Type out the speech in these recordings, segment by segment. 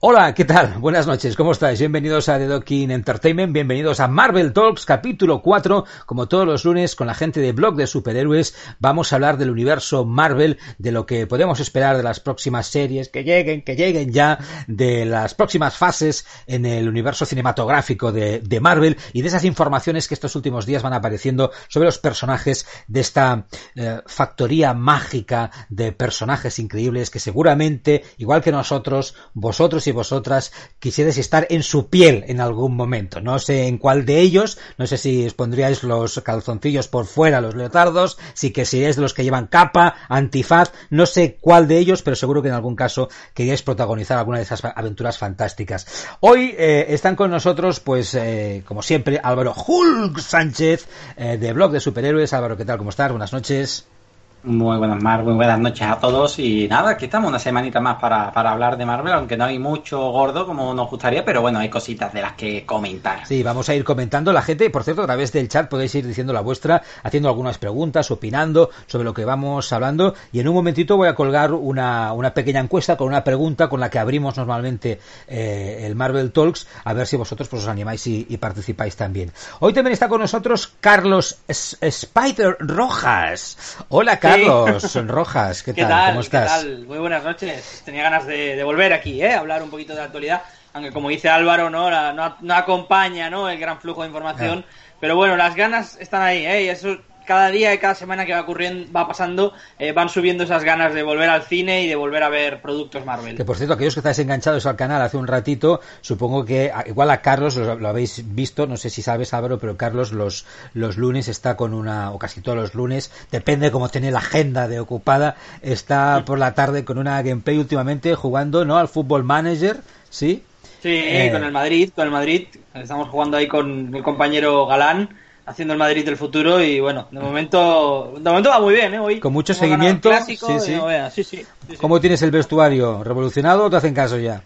Hola, ¿qué tal? Buenas noches, ¿cómo estáis? Bienvenidos a The Docking Entertainment, bienvenidos a Marvel Talks, capítulo 4. Como todos los lunes, con la gente de Blog de Superhéroes, vamos a hablar del universo Marvel, de lo que podemos esperar de las próximas series, que lleguen, que lleguen ya, de las próximas fases en el universo cinematográfico de, Marvel y de esas informaciones que estos últimos días van apareciendo sobre los personajes de esta eh, factoría mágica de personajes increíbles que seguramente, igual que nosotros, vosotros y vosotras quisierais estar en su piel en algún momento. No sé en cuál de ellos, no sé si os pondríais los calzoncillos por fuera, los leotardos, si que seríais los que llevan capa, antifaz, no sé cuál de ellos, pero seguro que en algún caso queríais protagonizar alguna de esas aventuras fantásticas. Hoy eh, están con nosotros, pues, eh, como siempre, Álvaro Hulk Sánchez, eh, de Blog de Superhéroes. Álvaro, ¿qué tal? ¿Cómo estás? Buenas noches. Muy buenas, Mar, muy buenas noches a todos. Y nada, aquí estamos una semanita más para, para, hablar de Marvel, aunque no hay mucho gordo como nos gustaría, pero bueno, hay cositas de las que comentar. Sí, vamos a ir comentando. La gente, por cierto, a través del chat podéis ir diciendo la vuestra, haciendo algunas preguntas, opinando sobre lo que vamos hablando. Y en un momentito voy a colgar una, una pequeña encuesta con una pregunta con la que abrimos normalmente eh, el Marvel Talks, a ver si vosotros pues, os animáis y, participáis también. Hoy también está con nosotros Carlos Spider Rojas. Hola. Carlos Rojas, ¿qué, ¿Qué tal? tal? ¿Cómo estás? ¿Qué tal? Muy buenas noches. Tenía ganas de, de volver aquí, ¿eh? Hablar un poquito de actualidad, aunque como dice Álvaro, no, La, no, no, acompaña, ¿no? El gran flujo de información. Ah. Pero bueno, las ganas están ahí, ¿eh? Y eso cada día y cada semana que va ocurriendo, va pasando, eh, van subiendo esas ganas de volver al cine y de volver a ver productos Marvel. Que por cierto, aquellos que estáis enganchados al canal hace un ratito, supongo que igual a Carlos lo, lo, habéis visto, no sé si sabes Álvaro, pero Carlos los, los lunes está con una, o casi todos los lunes, depende cómo tiene la agenda de ocupada, está por la tarde con una gameplay últimamente jugando, ¿no? Al Fútbol Manager, ¿sí? Sí, eh, con el Madrid, con el Madrid, estamos jugando ahí con el compañero Galán haciendo el Madrid del futuro y bueno, de momento de momento va muy bien, ¿eh? Hoy con mucho seguimiento. Clásico, sí, sí. No veas, sí, sí, sí, ¿Cómo tienes el vestuario? ¿Revolucionado o te hacen caso ya?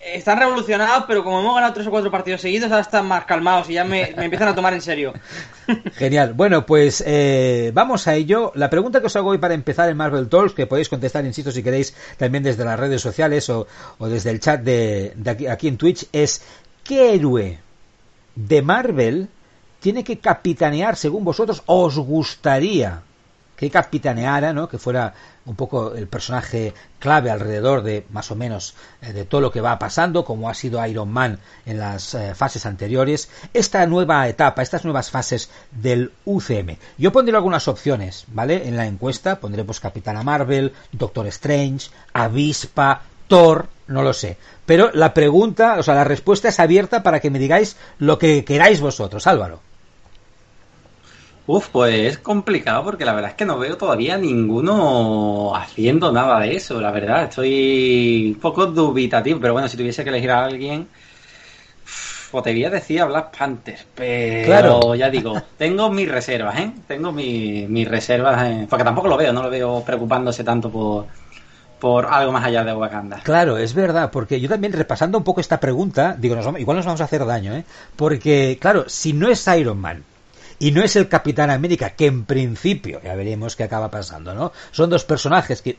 Están revolucionados, pero como hemos ganado tres o cuatro partidos seguidos, ahora están más calmados y ya me, me empiezan a tomar en serio. Genial. Bueno, pues eh, vamos a ello. La pregunta que os hago hoy para empezar en Marvel Talks, que podéis contestar, insisto, si queréis, también desde las redes sociales o, o desde el chat de, de aquí, aquí en Twitch, es ¿qué héroe de Marvel tiene que capitanear, según vosotros, os gustaría que capitaneara, ¿no? Que fuera un poco el personaje clave alrededor de más o menos eh, de todo lo que va pasando, como ha sido Iron Man en las eh, fases anteriores, esta nueva etapa, estas nuevas fases del UCM. Yo pondré algunas opciones, ¿vale? En la encuesta pondré pues Capitana Marvel, Doctor Strange, Avispa, Thor, no lo sé. Pero la pregunta, o sea, la respuesta es abierta para que me digáis lo que queráis vosotros, Álvaro. Uf, pues es complicado porque la verdad es que no veo todavía ninguno haciendo nada de eso, la verdad. Estoy un poco dubitativo, pero bueno, si tuviese que elegir a alguien, pues te voy a decir a Black Panther, pero Claro. ya digo, tengo mis reservas, ¿eh? Tengo mi- mis reservas, eh, porque tampoco lo veo, no lo veo preocupándose tanto por, por algo más allá de Wakanda. Claro, es verdad, porque yo también repasando un poco esta pregunta, digo, nos vamos- igual nos vamos a hacer daño, ¿eh? Porque, claro, si no es Iron Man y no es el Capitán América, que en principio, ya veremos qué acaba pasando, ¿no? Son dos personajes que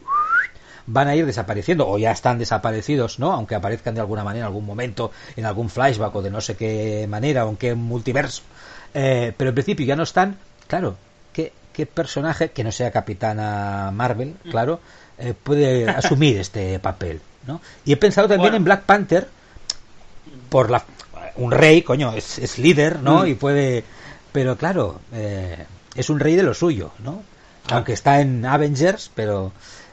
van a ir desapareciendo o ya están desaparecidos, ¿no? Aunque aparezcan de alguna manera en algún momento, en algún flashback o de no sé qué manera o en qué multiverso. Eh, pero en principio ya no están, claro, ¿qué, qué personaje que no sea Capitana Marvel, claro, eh, puede asumir este papel, ¿no? Y he pensado también Bueno. en Black Panther por la un rey, coño, es, es líder, ¿no? Mm. Y puede pero claro, eh, es un rey de lo suyo, ¿no? Aunque está en Avengers, pero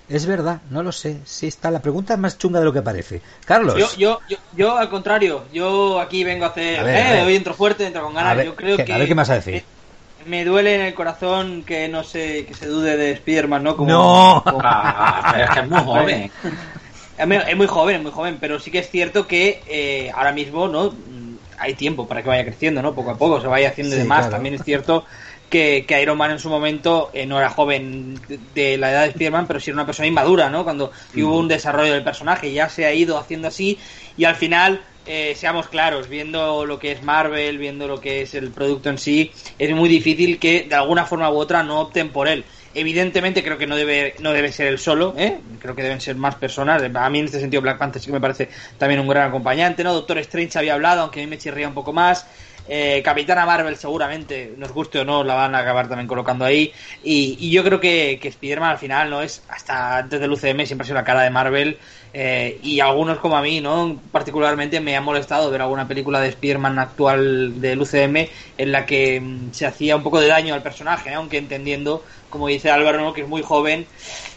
es verdad, no lo sé. Sí está, la pregunta es más chunga de lo que parece. Carlos, Yo, yo, yo, yo, al contrario, yo aquí vengo a hacer. A ver, eh. Hoy entro fuerte, entro con ganas. A ver, yo creo ¿qué- que. a ver qué me vas a decir. Me, me duele en el corazón que no sé, que se dude de Spiderman, ¿no? Como, No. como- Ah, pero es que es muy joven. Es muy- es muy joven, es muy joven, pero sí que es cierto que eh, ahora mismo, ¿no? Mm, Hay tiempo para que vaya creciendo, ¿no? Poco a poco se vaya haciendo Sí, de más. claro. También es cierto que, que Iron Man en su momento eh, no era joven de, la edad de Spider-Man, pero sí era una persona inmadura, ¿no? Cuando hubo un desarrollo del personaje, ya se ha ido haciendo así y al final eh, seamos claros, viendo lo que es Marvel, viendo lo que es el producto en sí, es muy difícil que de alguna forma u otra no opten por él. Evidentemente creo que no debe, no debe ser él solo, ¿eh? creo que deben ser más personas. A mí en este sentido Black Panther sí que me parece también un gran acompañante, ¿no? Doctor Strange había hablado, aunque a mí me chirría un poco más. Eh, Capitana Marvel seguramente, nos guste o no, la van a acabar también colocando ahí. Y, yo creo que, que Spider-Man al final no es, hasta antes del UCM siempre ha sido la cara de Marvel. Eh, y algunos como a mí, ¿no? Particularmente me ha molestado ver alguna película de Spider-Man actual del UCM en la que mm, se hacía un poco de daño al personaje, aunque entendiendo, como dice Álvaro, ¿no? que es muy joven,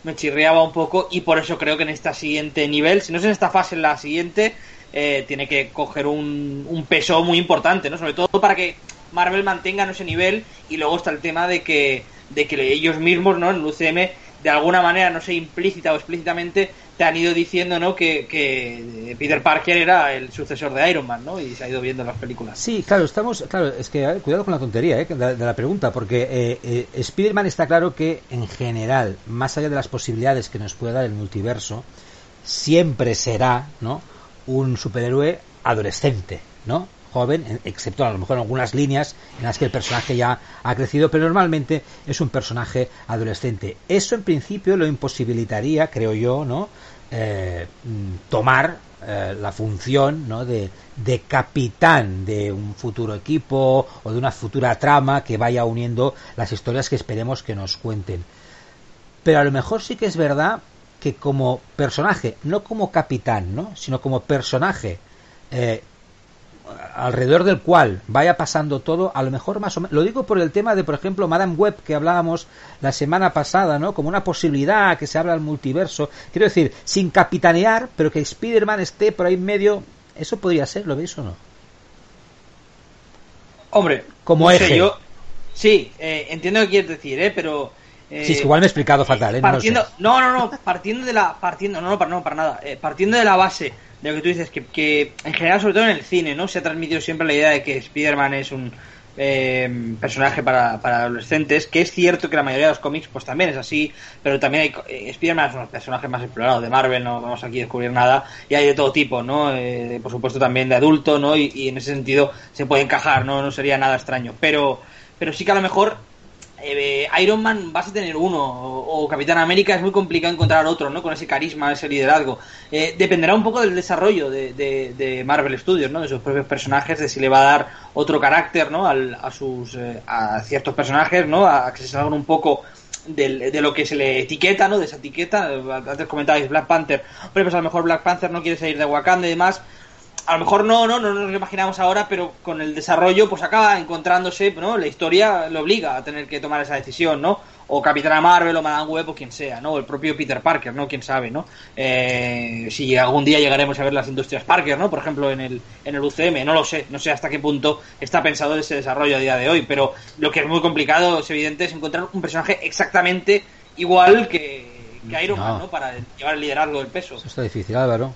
me chirriaba un poco y por eso creo que en esta siguiente nivel, si no es en esta fase, en la siguiente, eh, tiene que coger un, un, peso muy importante, ¿no? Sobre todo para que Marvel mantenga ese nivel y luego está el tema de que, de que ellos mismos, ¿no? En el UCM, de alguna manera, no sé, implícita o explícitamente, te han ido diciendo, ¿no? Que, que Peter Parker era el sucesor de Iron Man, ¿no? Y se ha ido viendo en las películas. Sí, claro, estamos, claro, es que cuidado con la tontería, ¿eh? De, la pregunta, porque eh, eh, Spider-Man está claro que en general, más allá de las posibilidades que nos puede dar el multiverso, siempre será, ¿no? Un superhéroe adolescente, ¿no? joven, excepto a lo mejor en algunas líneas en las que el personaje ya ha crecido, pero normalmente es un personaje adolescente. Eso en principio lo imposibilitaría, creo yo, ¿no? Eh, tomar eh, la función ¿no? de, de, capitán de un futuro equipo o de una futura trama que vaya uniendo las historias que esperemos que nos cuenten. Pero a lo mejor sí que es verdad que como personaje, no como capitán, ¿no? sino como personaje eh, alrededor del cual vaya pasando todo, a lo mejor más o menos, lo digo por el tema de, por ejemplo, Madame Web que hablábamos la semana pasada, ¿no? Como una posibilidad que se abra al multiverso. Quiero decir, sin capitanear, pero que Spider-Man esté por ahí en medio, eso podría ser, ¿lo veis o no? Hombre, como eje. yo, sí, eh, entiendo lo que quieres decir, ¿eh? Pero eh, sí, igual me he explicado fatal, ¿eh? Partiendo, no, no, no, partiendo de la, partiendo, no, no, para, no, para nada, eh, partiendo de la base de lo que tú dices, que, que, en general, sobre todo en el cine, ¿no? Se ha transmitido siempre la idea de que Spider-Man es un eh, personaje para, para, adolescentes, que es cierto que la mayoría de los cómics pues también es así, pero también hay, eh, Spider-Man es uno de los personajes más explorados de Marvel, no vamos aquí a descubrir nada, y hay de todo tipo, ¿no? Eh, por supuesto también de adulto, ¿no? Y, y, en ese sentido se puede encajar, ¿no? No sería nada extraño, pero, pero sí que a lo mejor eh, Iron Man vas a tener uno, o, Capitán América es muy complicado encontrar otro, ¿no? Con ese carisma, ese liderazgo. Eh, dependerá un poco del desarrollo de, Marvel Studios, ¿no? De sus propios personajes, de si le va a dar otro carácter, ¿no? a sus eh, a ciertos personajes, ¿no? A, que se salgan un poco de, de, lo que se le etiqueta, ¿no? De esa etiqueta. Antes comentabais Black Panther. Hombre, pues a lo mejor Black Panther no quiere salir de Wakanda y demás a lo mejor no, no, no nos lo imaginamos ahora, pero con el desarrollo pues acaba encontrándose, ¿no? La historia lo obliga a tener que tomar esa decisión, ¿no? O Capitana Marvel o Madame Web o quien sea, ¿no? O el propio Peter Parker, ¿no? Quién sabe, ¿no? Eh, si algún día llegaremos a ver las industrias Parker, ¿no? Por ejemplo, en el, en el UCM, no lo sé, no sé hasta qué punto está pensado ese desarrollo a día de hoy, pero lo que es muy complicado, es evidente, es encontrar un personaje exactamente igual que, que Iron Man, ¿no? Para llevar el liderazgo del peso. Eso está difícil, Álvaro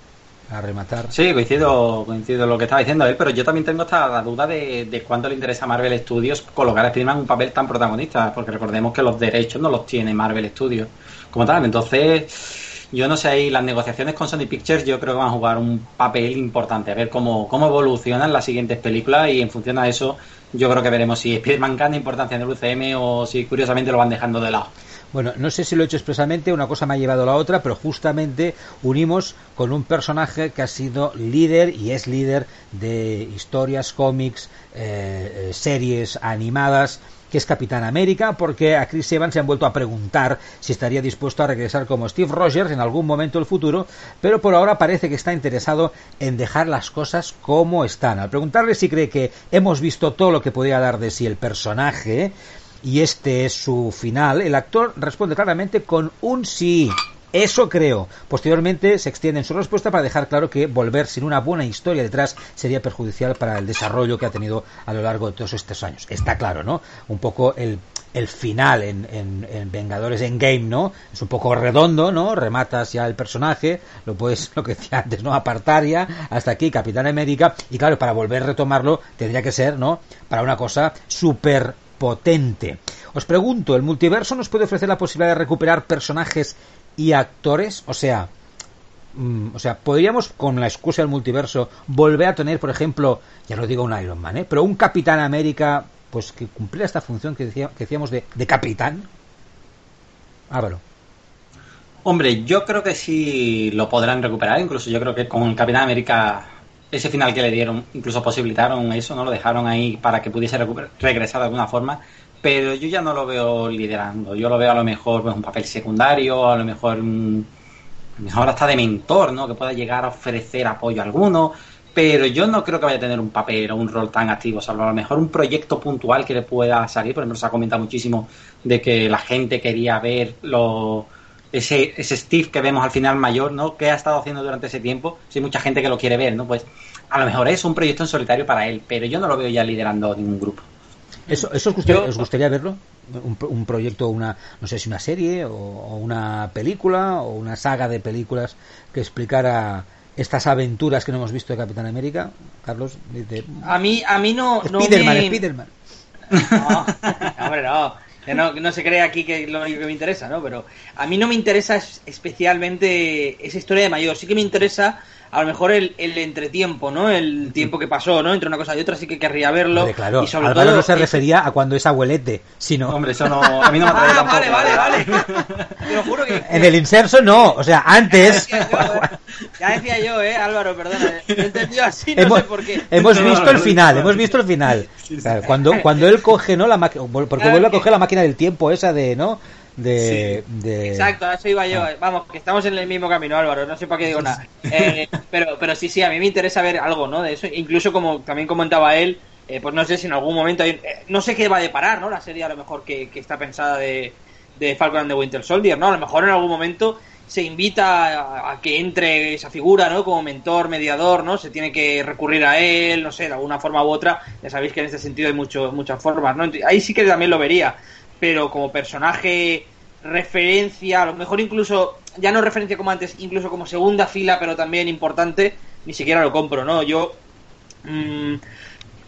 a rematar. Sí, coincido, coincido lo que estaba diciendo él, pero yo también tengo esta la duda de, de cuándo le interesa a Marvel Studios colocar a Spider-Man un papel tan protagonista, porque recordemos que los derechos no los tiene Marvel Studios como tal. Entonces, yo no sé, ahí las negociaciones con Sony Pictures yo creo que van a jugar un papel importante, a ver cómo, cómo evolucionan las siguientes películas y en función a eso yo creo que veremos si Spider-Man gana importancia en el UCM o si curiosamente lo van dejando de lado. Bueno, no sé si lo he hecho expresamente, una cosa me ha llevado a la otra, pero justamente unimos con un personaje que ha sido líder y es líder de historias, cómics, eh, eh, series animadas, que es Capitán América, porque a Chris Evans se han vuelto a preguntar si estaría dispuesto a regresar como Steve Rogers en algún momento del futuro, pero por ahora parece que está interesado en dejar las cosas como están. Al preguntarle si cree que hemos visto todo lo que podía dar de sí el personaje, y este es su final, el actor responde claramente con un sí. Eso creo. Posteriormente se extiende en su respuesta para dejar claro que volver sin una buena historia detrás sería perjudicial para el desarrollo que ha tenido a lo largo de todos estos años. Está claro, ¿no? Un poco el, el final en, en, en Vengadores Game, ¿no? Es un poco redondo, ¿no? Rematas ya el personaje, lo puedes, lo que decía antes, ¿no? Apartar ya hasta aquí Capitán América y claro, para volver a retomarlo tendría que ser, ¿no? Para una cosa súper potente. Os pregunto, ¿el multiverso nos puede ofrecer la posibilidad de recuperar personajes y actores? O sea, mm, o sea, podríamos con la excusa del multiverso volver a tener, por ejemplo, ya no digo un Iron Man, ¿eh? pero un Capitán América, pues que cumpliera esta función que, decía, que decíamos de, capitán. Álvaro. Hombre, yo creo que sí lo podrán recuperar. Incluso yo creo que con Capitán América, ese final que le dieron, incluso posibilitaron eso, ¿no? Lo dejaron ahí para que pudiese regresar de alguna forma. Pero yo ya no lo veo liderando. Yo lo veo a lo mejor pues, un papel secundario, a lo mejor, un, mejor hasta de mentor, ¿no? Que pueda llegar a ofrecer apoyo a alguno. Pero yo no creo que vaya a tener un papel o un rol tan activo, salvo a lo mejor un proyecto puntual que le pueda salir. Por ejemplo, se ha comentado muchísimo de que la gente quería ver lo ese, ese Steve que vemos al final mayor, ¿no? ¿Qué ha estado haciendo durante ese tiempo? Si hay mucha gente que lo quiere ver, ¿no? Pues a lo mejor es un proyecto en solitario para él, pero yo no lo veo ya liderando ningún grupo. ¿Eso, eso os, gustaría, os gustaría verlo? Un, un, proyecto, una, no sé si una serie o, o, una película o una saga de películas que explicara estas aventuras que no hemos visto de Capitán América, Carlos. De... A mí, a mí no. Spiderman, no me... Spiderman. No, hombre, no. Que no, no, se cree aquí que lo único que me interesa, ¿no? Pero a mí no me interesa especialmente esa historia de mayor. Sí que me interesa a lo mejor el, el entretiempo, ¿no? El tiempo que pasó, ¿no? Entre una cosa y otra, sí que querría verlo. Hombre, claro, y sobre Álvaro todo, no se refería a cuando es abuelete, sino... Hombre, eso no... A mí no me atrae Ah, tampoco. vale, vale, vale. Te lo juro que... En el inserso no, o sea, antes... Ya decía yo, ya decía yo, eh, Álvaro, perdona. He entendido así, no hemos, sé por qué. hemos No, visto no, el final, hemos visto el final. Sí, sí. Claro, cuando, cuando él coge, ¿no? La máquina, porque Claro vuelve a que- coger la máquina del tiempo esa de, ¿no? De, de... Exacto, a eso iba Ah. yo. Vamos, que estamos en el mismo camino, Álvaro. No sé para qué digo nada. Eh, pero, pero sí, sí, a mí me interesa ver algo, ¿no? De eso. Incluso como también comentaba él, eh, pues no sé si en algún momento hay- eh, no sé qué va a deparar, ¿no? La serie a lo mejor que, que está pensada de, de Falcon and the Winter Soldier, ¿no? A lo mejor en algún momento se invita a, a que entre esa figura, ¿no? Como mentor, mediador, ¿no? Se tiene que recurrir a él, no sé, de alguna forma u otra. Ya sabéis que en este sentido hay mucho, muchas formas, ¿no? Ahí sí que también lo vería. Pero como personaje referencia, a lo mejor incluso, ya no referencia como antes, incluso como segunda fila, pero también importante, ni siquiera lo compro, ¿no? Yo mm,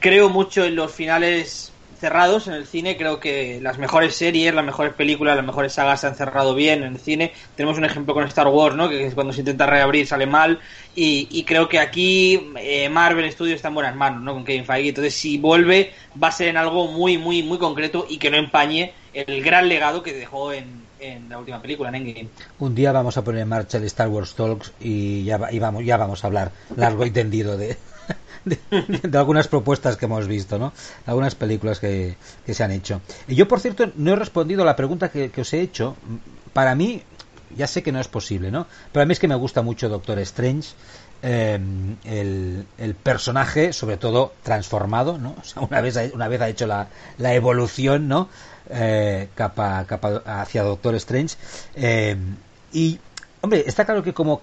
creo mucho en los finales cerrados en el cine, creo que las mejores series, las mejores películas, las mejores sagas se han cerrado bien en el cine. Tenemos un ejemplo con Star Wars, ¿no? Que cuando se intenta reabrir sale mal. Y, y creo que aquí eh, Marvel Studios está en buenas manos, ¿no? Con Kevin Feige. Entonces, si vuelve, va a ser en algo muy, muy, muy concreto y que no empañe el gran legado que dejó en, en la última película, en Endgame. Un día vamos a poner en marcha el Star Wars Talks y ya, vamos, ya vamos a hablar largo y tendido de, de, algunas propuestas que hemos visto, ¿no? Algunas películas que, que se han hecho. Y yo, por cierto, no he respondido a la pregunta que, os he hecho. Para mí, ya sé que no es posible, ¿no? Pero a mí es que me gusta mucho Doctor Strange. eh, el, el personaje, sobre todo transformado, ¿no? O sea, una vez, una vez ha hecho la, la evolución, ¿no? Eh, capa, capa hacia Doctor Strange. Eh, y, hombre, está claro que como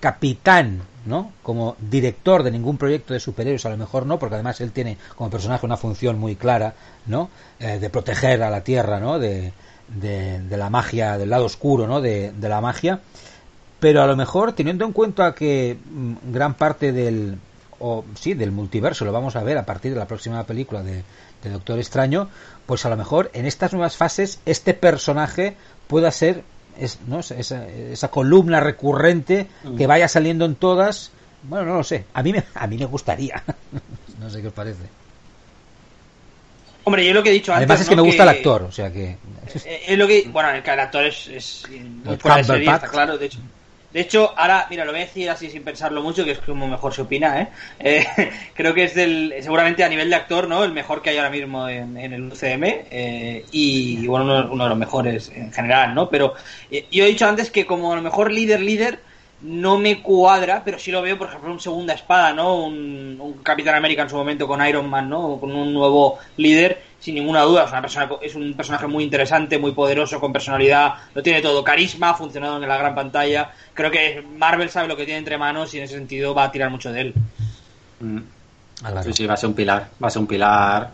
capitán, ¿no? Como director de ningún proyecto de superhéroes, a lo mejor no, porque además él tiene como personaje una función muy clara, ¿no? Eh, de proteger a la Tierra, ¿no? De, de, de la magia, del lado oscuro, ¿no? De, de la magia. Pero a lo mejor, teniendo en cuenta que mm, gran parte del, o sí, del multiverso lo vamos a ver a partir de la próxima película de, de Doctor Extraño, pues a lo mejor en estas nuevas fases este personaje pueda ser es, ¿no? esa, esa- columna recurrente que vaya saliendo en todas. Bueno, no lo sé. A mí me, a mí me gustaría. no sé qué os parece. Hombre, yo lo que he dicho antes. Además es que ¿no? me gusta el actor, o sea que Eh, es lo que bueno el, actor es, es muy fuera de serie, Cumberbatch. está claro de hecho de hecho ahora mira lo voy a decir así sin pensarlo mucho que es como mejor se opina ¿eh? Eh, creo que es del seguramente a nivel de actor no el mejor que hay ahora mismo en, el UCM eh, y bueno uno, uno de los mejores en general no pero eh, yo he dicho antes que como a lo mejor líder líder no me cuadra, pero sí lo veo, por ejemplo, un segunda espada, ¿no? Un, un Capitán América en su momento con Iron Man, ¿no? Con un nuevo líder, sin ninguna duda. Es, una persona, es un personaje muy interesante, muy poderoso, con personalidad, lo tiene todo, carisma, ha funcionado en la gran pantalla. Creo que Marvel sabe lo que tiene entre manos y en ese sentido va a tirar mucho de él. Mm. Sí, sí, va a ser un pilar. Va a ser un pilar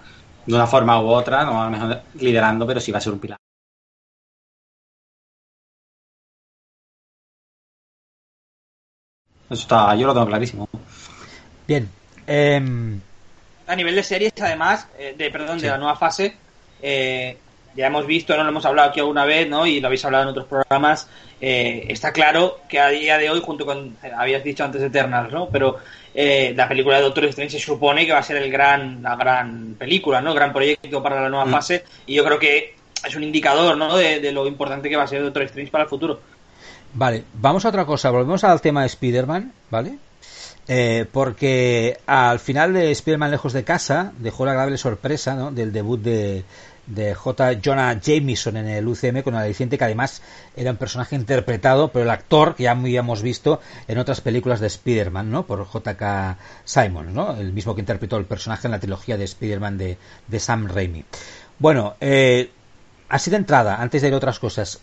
de una forma u otra, no a lo mejor liderando, pero sí va a ser un pilar. Eso está, yo lo tengo clarísimo. Bien. em, A nivel de series, además, eh, de perdón, Sí. de la nueva fase, eh, ya hemos visto, no lo hemos hablado aquí alguna vez, ¿no? Y lo habéis hablado en otros programas. Eh, está claro que a día de hoy, junto con, habías dicho antes Eternals, ¿no? Pero eh, la película de Doctor Strange se supone que va a ser el gran, la gran película, ¿no? El gran proyecto para la nueva mm. fase. Y yo creo que es un indicador, ¿no? De, lo importante que va a ser Doctor Strange para el futuro. Vale, vamos a otra cosa. Volvemos al tema de Spider-Man, ¿vale? Eh, porque al final de Spider-Man Lejos de Casa dejó la agradable sorpresa ¿no? del debut de, de J. Jonah Jameson en el UCM con el aliciente que además era un personaje interpretado por el actor que ya habíamos visto en otras películas de Spider-Man, ¿no? Por J.K. Simon, ¿no? El mismo que interpretó el personaje en la trilogía de Spider-Man de, de, Sam Raimi. Bueno, eh, así de entrada, antes de ir a otras cosas,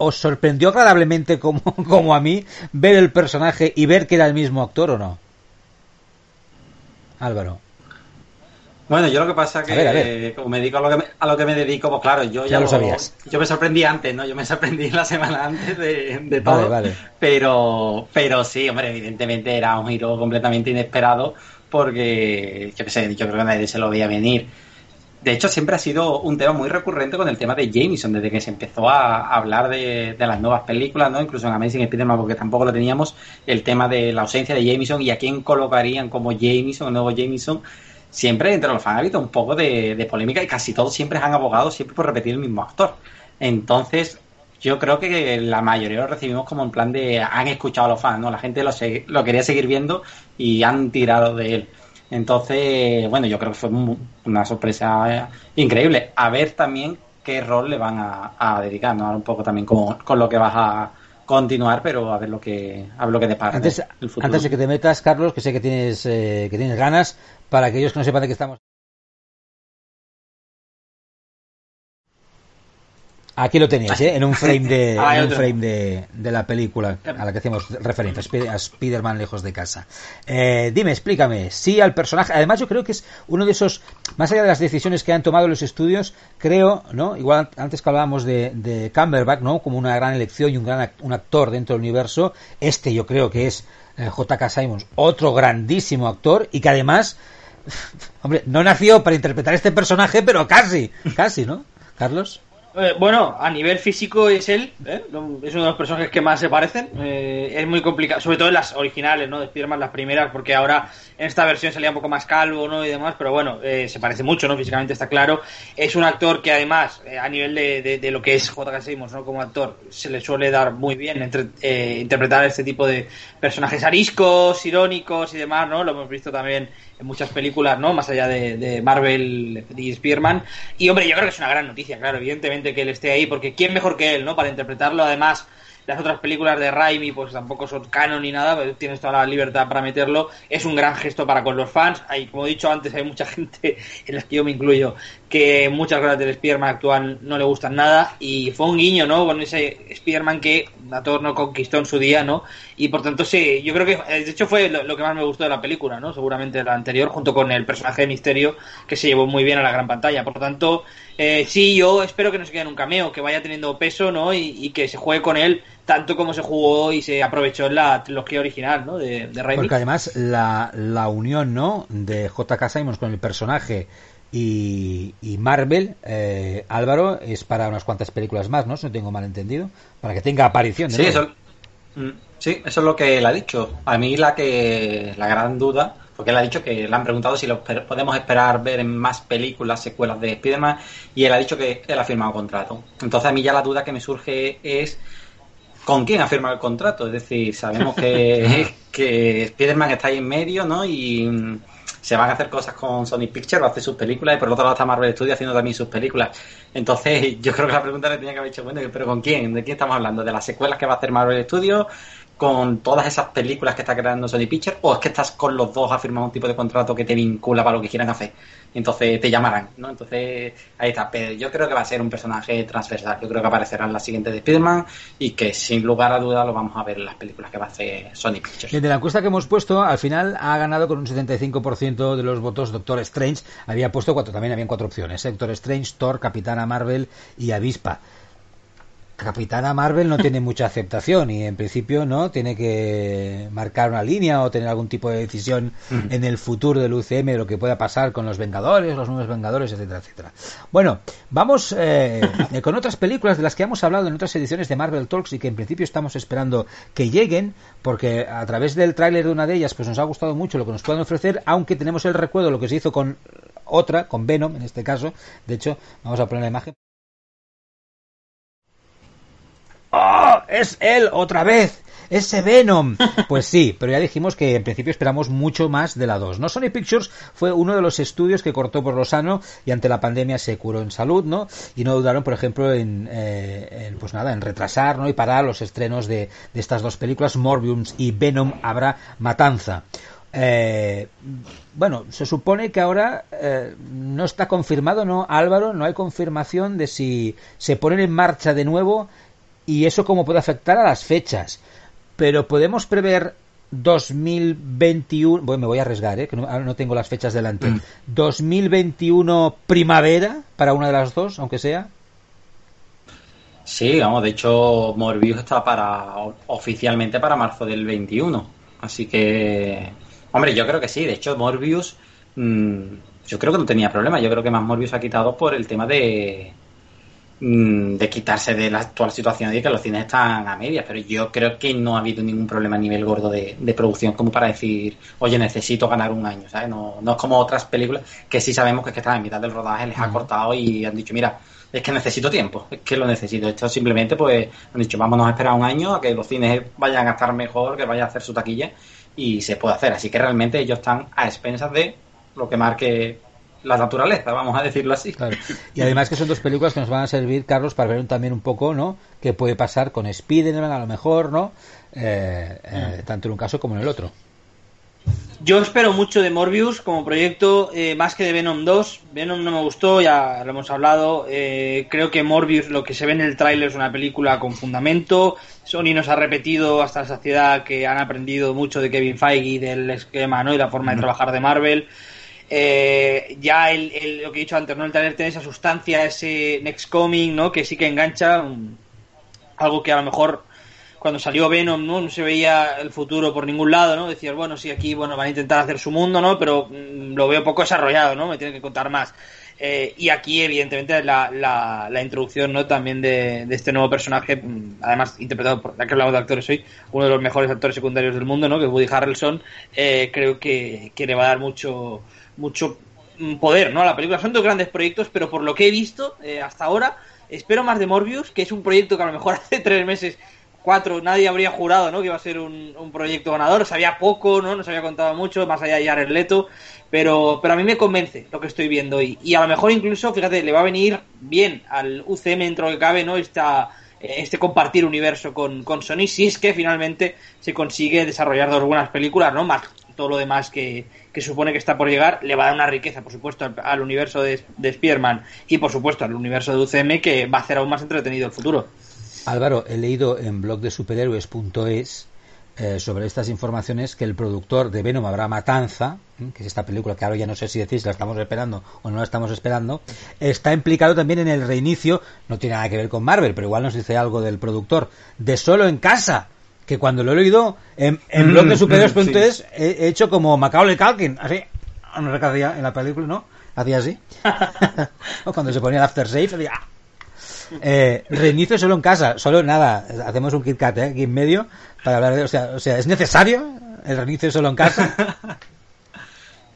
¿os sorprendió agradablemente como, como a mí ver el personaje y ver que era el mismo actor o no? Álvaro. Bueno, yo lo que pasa que, como me dedico a lo que me, a lo que me dedico, pues claro, yo ya, lo, sabías. Yo me sorprendí antes, ¿no? Yo me sorprendí la semana antes de, todo. Vale, Pero, pero sí, hombre, evidentemente era un giro completamente inesperado porque, yo qué sé, yo creo que nadie se lo veía venir. De hecho, siempre ha sido un tema muy recurrente con el tema de Jameson, desde que se empezó a hablar de, las nuevas películas, ¿no? Incluso en Amazing Spider-Man, porque tampoco lo teníamos, el tema de la ausencia de Jameson y a quién colocarían como Jameson, el nuevo Jameson siempre entre los fans ha habido un poco de, polémica y casi todos siempre han abogado siempre por repetir el mismo actor. Entonces, yo creo que la mayoría lo recibimos como en plan de han escuchado a los fans, ¿no? La gente lo, lo quería seguir viendo y han tirado de él. Entonces, bueno, yo creo que fue una sorpresa increíble. A ver también qué rol le van a, dedicar, ¿no? Un poco también con, con lo que vas a continuar, pero a ver lo que a ver lo que depara antes, Antes de que te metas, Carlos, que sé que tienes eh, que tienes ganas, para aquellos que no sepan de qué estamos Aquí lo teníais, ¿eh? en un frame de, ah, un frame de, la película a la que hacemos referencia, a Spider-Man lejos de casa. Eh, dime, explícame, sí al personaje. Además, yo creo que es uno de esos, más allá de las decisiones que han tomado los estudios, creo, ¿no? Igual antes que hablábamos de, de Cumberbatch, ¿no? Como una gran elección y un gran un actor dentro del universo, este yo creo que es eh, J.K. Simons, otro grandísimo actor y que además, hombre, no nació para interpretar este personaje, pero casi, casi, ¿no? Carlos. Eh, bueno, a nivel físico es él, ¿eh? es uno de los personajes que más se parecen. Eh, es muy complicado, sobre todo en las originales, ¿no? De spider las primeras, porque ahora en esta versión salía un poco más calvo, ¿no? Y demás, pero bueno, se parece mucho, ¿no? Físicamente está claro. Es un actor que además, a nivel de, de, lo que es J.K. Simmons, ¿no? Como actor, se le suele dar muy bien entre, interpretar este tipo de personajes ariscos, irónicos y demás, ¿no? Lo hemos visto también en muchas películas, ¿no? Más allá de, Marvel y Spearman. Y hombre, yo creo que es una gran noticia, claro, evidentemente que él esté ahí, porque ¿quién mejor que él, ¿no? Para interpretarlo, además las otras películas de Raimi pues tampoco son canon ni nada, pero tienes toda la libertad para meterlo. Es un gran gesto para con los fans. Hay, como he dicho antes, hay mucha gente, en las que yo me incluyo, que muchas cosas del Spider-Man actual no le gustan nada. Y fue un guiño, ¿no? Con ese Spider-Man que Nator no conquistó en su día, ¿no? Y por tanto, sí, yo creo que, de hecho, fue lo, que más me gustó de la película, ¿no? Seguramente la anterior, junto con el personaje de Misterio, que se llevó muy bien a la gran pantalla. Por tanto, eh, sí, yo espero que no se quede en un cameo, que vaya teniendo peso, ¿no? Y, que se juegue con él tanto como se jugó y se aprovechó en la trilogía original, ¿no? De, de Porque además la, la unión, ¿no? De J.K. Simons con el personaje y, Marvel, eh, Álvaro, es para unas cuantas películas más, ¿no? Si no tengo mal entendido. Para que tenga aparición. sí, eso, mm, sí, eso es lo que él ha dicho. A mí la que la gran duda porque él ha dicho que le han preguntado si lo podemos esperar ver en más películas, secuelas de Spider-Man, y él ha dicho que él ha firmado contrato. Entonces a mí ya la duda que me surge es con quién ha firmado el contrato. Es decir, sabemos que, que Spider-Man está ahí en medio, ¿no? Y se van a hacer cosas con Sony Pictures, va a hacer sus películas, y por otro lado está Marvel Studios haciendo también sus películas. Entonces, yo creo que la pregunta le tenía que haber dicho, bueno, pero ¿con quién? ¿De quién estamos hablando? ¿De las secuelas que va a hacer Marvel Studios? Con todas esas películas que está creando Sony Pictures o es que estás con los dos a firmar un tipo de contrato que te vincula para lo que quieran hacer. Entonces te llamarán, ¿no? Entonces ahí está. Pero yo creo que va a ser un personaje transversal. Yo creo que aparecerá en la siguiente de Spider-Man y que sin lugar a duda lo vamos a ver en las películas que va a hacer Sony Pictures. de la encuesta que hemos puesto, al final ha ganado con un 75% de los votos Doctor Strange. Había puesto cuatro, también habían cuatro opciones. ¿eh? Doctor Strange, Thor, Capitana Marvel y Avispa Capitana Marvel no tiene mucha aceptación y en principio no tiene que marcar una línea o tener algún tipo de decisión en el futuro del UCM de lo que pueda pasar con los Vengadores, los nuevos Vengadores, etcétera, etcétera. Bueno, vamos eh, con otras películas de las que hemos hablado en otras ediciones de Marvel Talks y que en principio estamos esperando que lleguen porque a través del tráiler de una de ellas pues nos ha gustado mucho lo que nos pueden ofrecer, aunque tenemos el recuerdo de lo que se hizo con otra, con Venom en este caso. De hecho, vamos a poner la imagen. ¡Oh! ¡Es él otra vez! ¡Ese Venom! Pues sí, pero ya dijimos que en principio esperamos mucho más de la 2. ¿no? Sony Pictures fue uno de los estudios que cortó por lo sano y ante la pandemia se curó en salud, ¿no? Y no dudaron, por ejemplo, en, eh, pues nada, en retrasar, ¿no? Y parar los estrenos de, de estas dos películas, Morbius y Venom habrá matanza. Eh, bueno, se supone que ahora eh, no está confirmado, ¿no, Álvaro? No hay confirmación de si se ponen en marcha de nuevo y eso cómo puede afectar a las fechas. Pero podemos prever 2021, bueno, me voy a arriesgar, ¿eh? que no, no tengo las fechas delante. 2021 primavera para una de las dos, aunque sea. Sí, vamos, de hecho Morbius está para oficialmente para marzo del 21. Así que, hombre, yo creo que sí. De hecho, Morbius, mmm, yo creo que no tenía problema. Yo creo que más Morbius ha quitado por el tema de, Mm, de quitarse de la actual situación y que los cines están a medias, pero yo creo que no ha habido ningún problema a nivel gordo de, producción como para decir, oye, necesito ganar un año, ¿sabes? No, no es como otras películas que sí sabemos que, es que están en mitad del rodaje, les ha cortado y han dicho, mira, es que necesito tiempo, es que lo necesito. Esto simplemente, pues, han dicho, vámonos a esperar un año a que los cines vayan a estar mejor, que vayan a hacer su taquilla y se puede hacer. Así que realmente ellos están a expensas de lo que marque la naturaleza, vamos a decirlo así. Y además que son dos películas que nos van a servir, Carlos, para ver también un poco, ¿no? Qué puede pasar con Spider-Man a lo mejor, ¿no? Eh, eh, mm. tanto en un caso como en el otro. Yo espero mucho de Morbius como proyecto, eh, más que de Venom 2. Venom no me gustó, ya lo hemos hablado. creo que Morbius, lo que se ve en el tráiler, es una película con fundamento. Sony nos ha repetido hasta la saciedad que han aprendido mucho de Kevin Feige, del esquema ¿no? y la forma de trabajar de Marvel. Eh, ya el, lo que he dicho antes, ¿no? El tener, esa sustancia, ese Next Coming, ¿no? Que sí que engancha. algo que a lo mejor cuando salió Venom, ¿no? No se veía el futuro por ningún lado, ¿no? Decías, bueno, sí, aquí, bueno, van a intentar hacer su mundo, ¿no? Pero mm, lo veo poco desarrollado, ¿no? Me tienen que contar más. Eh, y aquí, evidentemente, la, la, introducción ¿no? también de, este nuevo personaje, mm, además interpretado por, ya que hablamos de actores hoy, uno de los mejores actores secundarios del mundo, ¿no? que es Woody Harrelson, eh, creo que, que, le va a dar mucho, mucho poder ¿no? a la película. Son dos grandes proyectos, pero por lo que he visto eh, hasta ahora, espero más de Morbius, que es un proyecto que a lo mejor hace tres meses, cuatro, nadie habría jurado ¿no? que iba a ser un, proyecto ganador. Sabía poco, ¿no? no se había contado mucho, más allá de Jared Leto. Pero, pero a mí me convence lo que estoy viendo. Y, y a lo mejor incluso, fíjate, le va a venir bien al UCM dentro que cabe, ¿no? Esta, este compartir universo con, con Sony, si es que finalmente se consigue desarrollar dos buenas películas, ¿no? Más todo lo demás que, que supone que está por llegar, le va a dar una riqueza, por supuesto, al, universo de, de Spearman y, por supuesto, al universo de UCM que va a hacer aún más entretenido el futuro. Álvaro, he leído en blog de superhéroes.es eh, sobre estas informaciones que el productor de Venom habrá Matanza, que es esta película que ahora ya no sé si decís la estamos esperando o no la estamos esperando, está implicado también en el reinicio, no tiene nada que ver con Marvel, pero igual nos dice algo del productor, de Solo en Casa, que cuando lo he oído en, en mm, blog de superhéroes.es he, hecho como Macaulay Culkin, así, no sé hacía en la película, ¿no? Hacía así. o cuando se ponía el aftershave, hacía... Eh, reinicio solo en casa, solo nada, hacemos un KitKat ¿eh? aquí en medio para hablar de, o sea, o sea, ¿es necesario el reinicio solo en casa?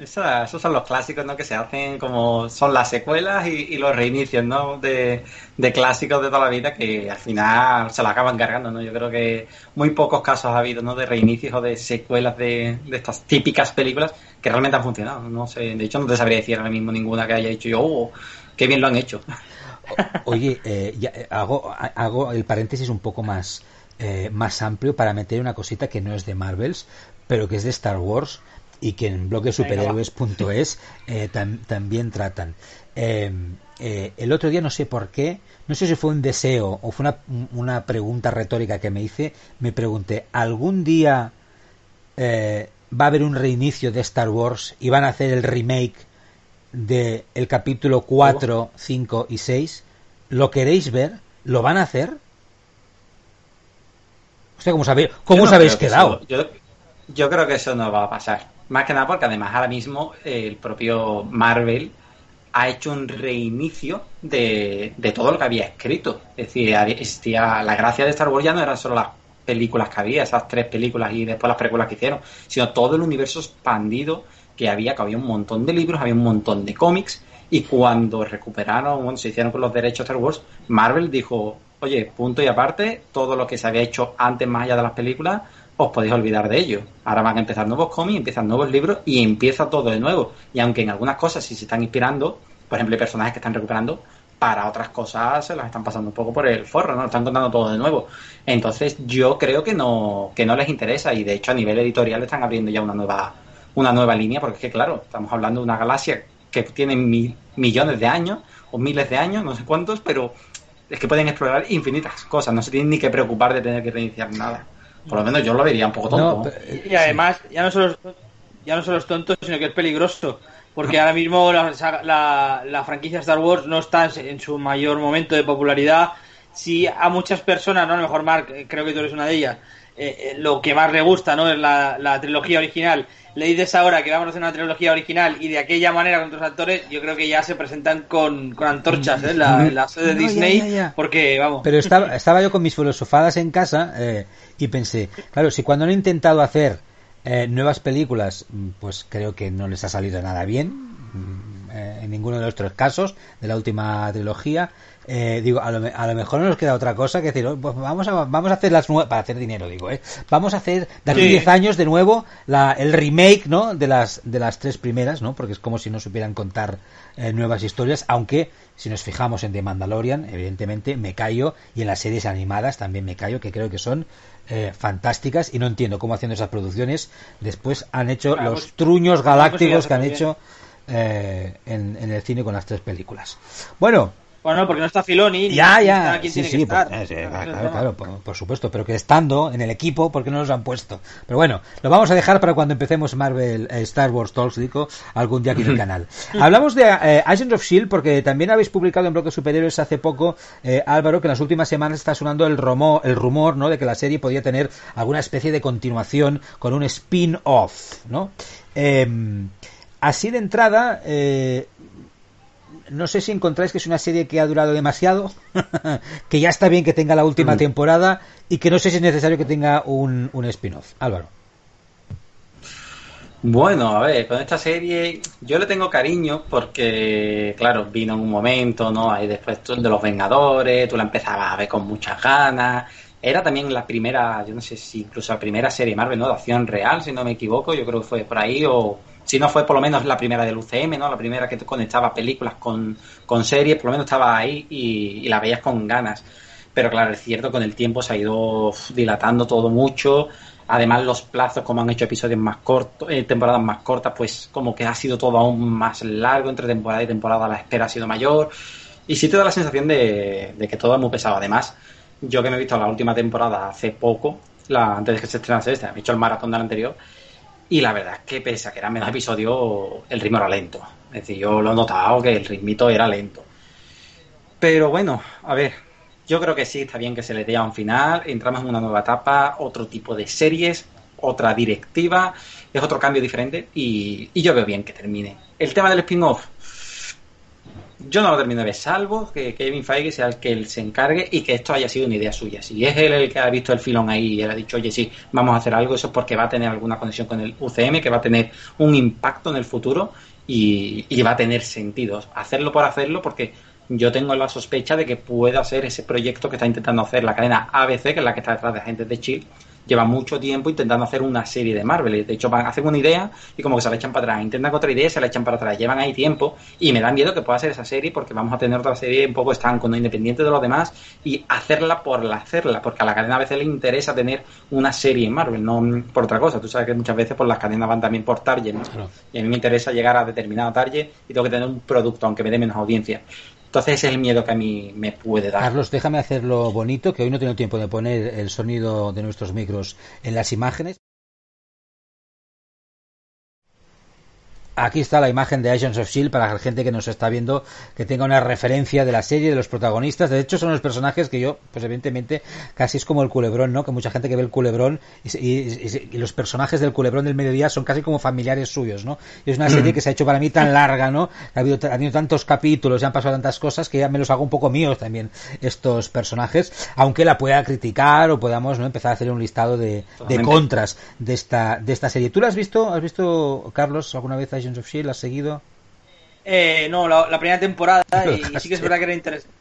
esos son los clásicos, ¿no? Que se hacen como son las secuelas y, los reinicios, ¿no? De, clásicos de toda la vida que al final se la acaban cargando, ¿no? Yo creo que muy pocos casos ha habido, ¿no? De reinicios o de secuelas de, estas típicas películas que realmente han funcionado. No sé, de hecho no te sabría decir ahora mismo ninguna que haya dicho yo, oh, qué bien lo han hecho. Oye, eh, eh, hago, hago el paréntesis un poco más, eh, más amplio para meter una cosita que no es de Marvels, pero que es de Star Wars y que en bloguesuperhéroes.es eh, también tratan. Eh, eh, el otro día no sé por qué, no sé si fue un deseo o fue una, una pregunta retórica que me hice, me pregunté, ¿algún día va a haber un reinicio de Star Wars y van a hacer el remake de el capítulo 4, 5 y 6? ¿Lo queréis ver? ¿Lo van a hacer? ¿cómo, cómo os habéis quedado? yo, yo creo que eso no va a pasar. Más que nada porque además ahora mismo el propio Marvel ha hecho un reinicio de, de, todo lo que había escrito. Es decir, existía la gracia de Star Wars ya no eran solo las películas que había, esas tres películas y después las películas que hicieron, sino todo el universo expandido que había, que había un montón de libros, había un montón de cómics, y cuando recuperaron, bueno, se hicieron con los derechos de Star Wars, Marvel dijo, oye, punto y aparte, todo lo que se había hecho antes más allá de las películas, os podéis olvidar de ello. Ahora van a empezar nuevos cómics, empiezan nuevos libros y empieza todo de nuevo. Y aunque en algunas cosas sí se están inspirando, por ejemplo, hay personajes que están recuperando, para otras cosas se las están pasando un poco por el forro, ¿no? Están contando todo de nuevo. Entonces, yo creo que no, que no les interesa y de hecho a nivel editorial están abriendo ya una nueva, una nueva línea, porque es que, claro, estamos hablando de una galaxia que tiene millones de años o miles de años, no sé cuántos, pero es que pueden explorar infinitas cosas, no se tienen ni que preocupar de tener que reiniciar nada. Por lo menos yo lo vería un poco tonto. y además, ya no son los, ya no son los tontos, sino que es peligroso. Porque ahora mismo la, la, franquicia Star Wars no está en su mayor momento de popularidad. Si a muchas personas, ¿no? a lo mejor Mark, eh, creo que tú eres una de ellas, eh, eh, lo que más le gusta ¿no? es la, la, trilogía original, le dices ahora que vamos a hacer una trilogía original y de aquella manera con otros actores, yo creo que ya se presentan con, con antorchas ¿eh? la, la sede de Disney, porque vamos. Pero estaba, estaba yo con mis filosofadas en casa y pensé, claro, si cuando han intentado hacer eh, nuevas películas, mm, pues creo que no les ha salido nada bien. Mm, eh, en ninguno de los tres casos de la última trilogía. Eh, digo, a lo, a lo, mejor no nos queda otra cosa que decir, oh, pues vamos a, vamos a hacer las nuevas, para hacer dinero, digo, ¿eh? Vamos a hacer, de aquí 10 años de nuevo, la, el remake, ¿no? De las, de las tres primeras, ¿no? Porque es como si no supieran contar nuevas historias, aunque si nos fijamos en The Mandalorian, evidentemente me callo, y en las series animadas también me callo, que creo que son eh, fantásticas y no entiendo cómo haciendo esas producciones después han hecho los pues, truños galácticos que han hecho eh, en, en, el cine con las tres películas. Bueno, bueno, porque no está Filoni. Ya, ya. Sí, sí, pues, eh, claro, claro, por, supuesto. Pero que estando en el equipo, ¿por qué no los han puesto? Pero bueno, lo vamos a dejar para cuando empecemos Marvel eh, Star Wars Talks, digo, algún día aquí en el canal. Hablamos de eh, Agents of Shield porque también habéis publicado en Bloque Superiores hace poco, Álvaro, que en las últimas semanas está sonando el rumor, el rumor, ¿no? De que la serie podía tener alguna especie de continuación con un spin-off, ¿no? Em, así de entrada, eh, no sé si encontráis que es una serie que ha durado demasiado, que ya está bien que tenga la última mm. temporada y que no sé si es necesario que tenga un, un spin-off. Álvaro. Bueno, a ver, con esta serie yo le tengo cariño porque, claro, vino en un momento, ¿no? Ahí después de los Vengadores, tú la empezabas a ver con muchas ganas. Era también la primera, yo no sé si incluso la primera serie Marvel, ¿no? De acción real, si no me equivoco, yo creo que fue por ahí, o si no fue por lo menos la primera del UCM, ¿no? La primera que conectaba películas con, con series, por lo menos estaba ahí y, la veías con ganas. Pero claro, es cierto, con el tiempo se ha ido dilatando todo mucho. Además, los plazos, como han hecho episodios más cortos, eh, temporadas más cortas, pues como que ha sido todo aún más largo entre temporada y temporada, la espera ha sido mayor. Y sí te da la sensación de, que todo es muy pesado. Además, yo que me he visto la última temporada hace poco, la, antes de que se estrenase esta, he hecho el maratón de la anterior, y la verdad es que pese a que era menos episodio, el ritmo era lento. Es decir, yo lo he notado que el ritmito era lento. Pero bueno, a ver, yo creo que sí, está bien que se le dé a un final. Entramos en una nueva etapa, otro tipo de series, otra directiva, es otro cambio diferente y, y yo veo bien que termine. El tema del spin-off, yo no lo ver, salvo que Kevin Feige sea el que él se encargue y que esto haya sido una idea suya. Si es él el que ha visto el filón ahí y él ha dicho, oye, sí, vamos a hacer algo, eso es porque va a tener alguna conexión con el UCM, que va a tener un impacto en el futuro y, y va a tener sentido. Hacerlo por hacerlo, porque yo tengo la sospecha de que pueda ser ese proyecto que está intentando hacer la cadena ABC, que es la que está detrás de Agentes de Chill, lleva mucho tiempo intentando hacer una serie de Marvel. De hecho, van, hacen una idea y como que se la echan para atrás. Intentan otra idea y se la echan para atrás. Llevan ahí tiempo y me da miedo que pueda ser esa serie porque vamos a tener otra serie un poco estanco, ¿no? independiente de los demás y hacerla por la hacerla. Porque a la cadena a veces le interesa tener una serie en Marvel, no por otra cosa. Tú sabes que muchas veces por pues, las cadenas van también por target, ¿no? Y a mí me interesa llegar a determinado target y tengo que tener un producto, aunque me dé menos audiencia. Entonces es el miedo que a mí me puede dar. Carlos, déjame hacerlo bonito, que hoy no tengo tiempo de poner el sonido de nuestros micros en las imágenes. Aquí está la imagen de Agents of Shield para la gente que nos está viendo, que tenga una referencia de la serie, de los protagonistas. De hecho, son los personajes que yo, pues evidentemente, casi es como el culebrón, ¿no? Que mucha gente que ve el culebrón y, los personajes del culebrón del mediodía son casi como familiares suyos, ¿no? Y es una serie que se ha hecho para mí tan larga, ¿no? Ha habido, ha tantos capítulos, y han pasado tantas cosas que ya me los hago un poco míos también estos personajes, aunque la pueda criticar o podamos, ¿no? Empezar a hacer un listado de, de contras de esta, de esta serie. ¿Tú la has visto, has visto, Carlos, alguna vez Agents of Shield? ¿La has seguido? Eh, no, la, primera temporada y, sí que es verdad que era interesante.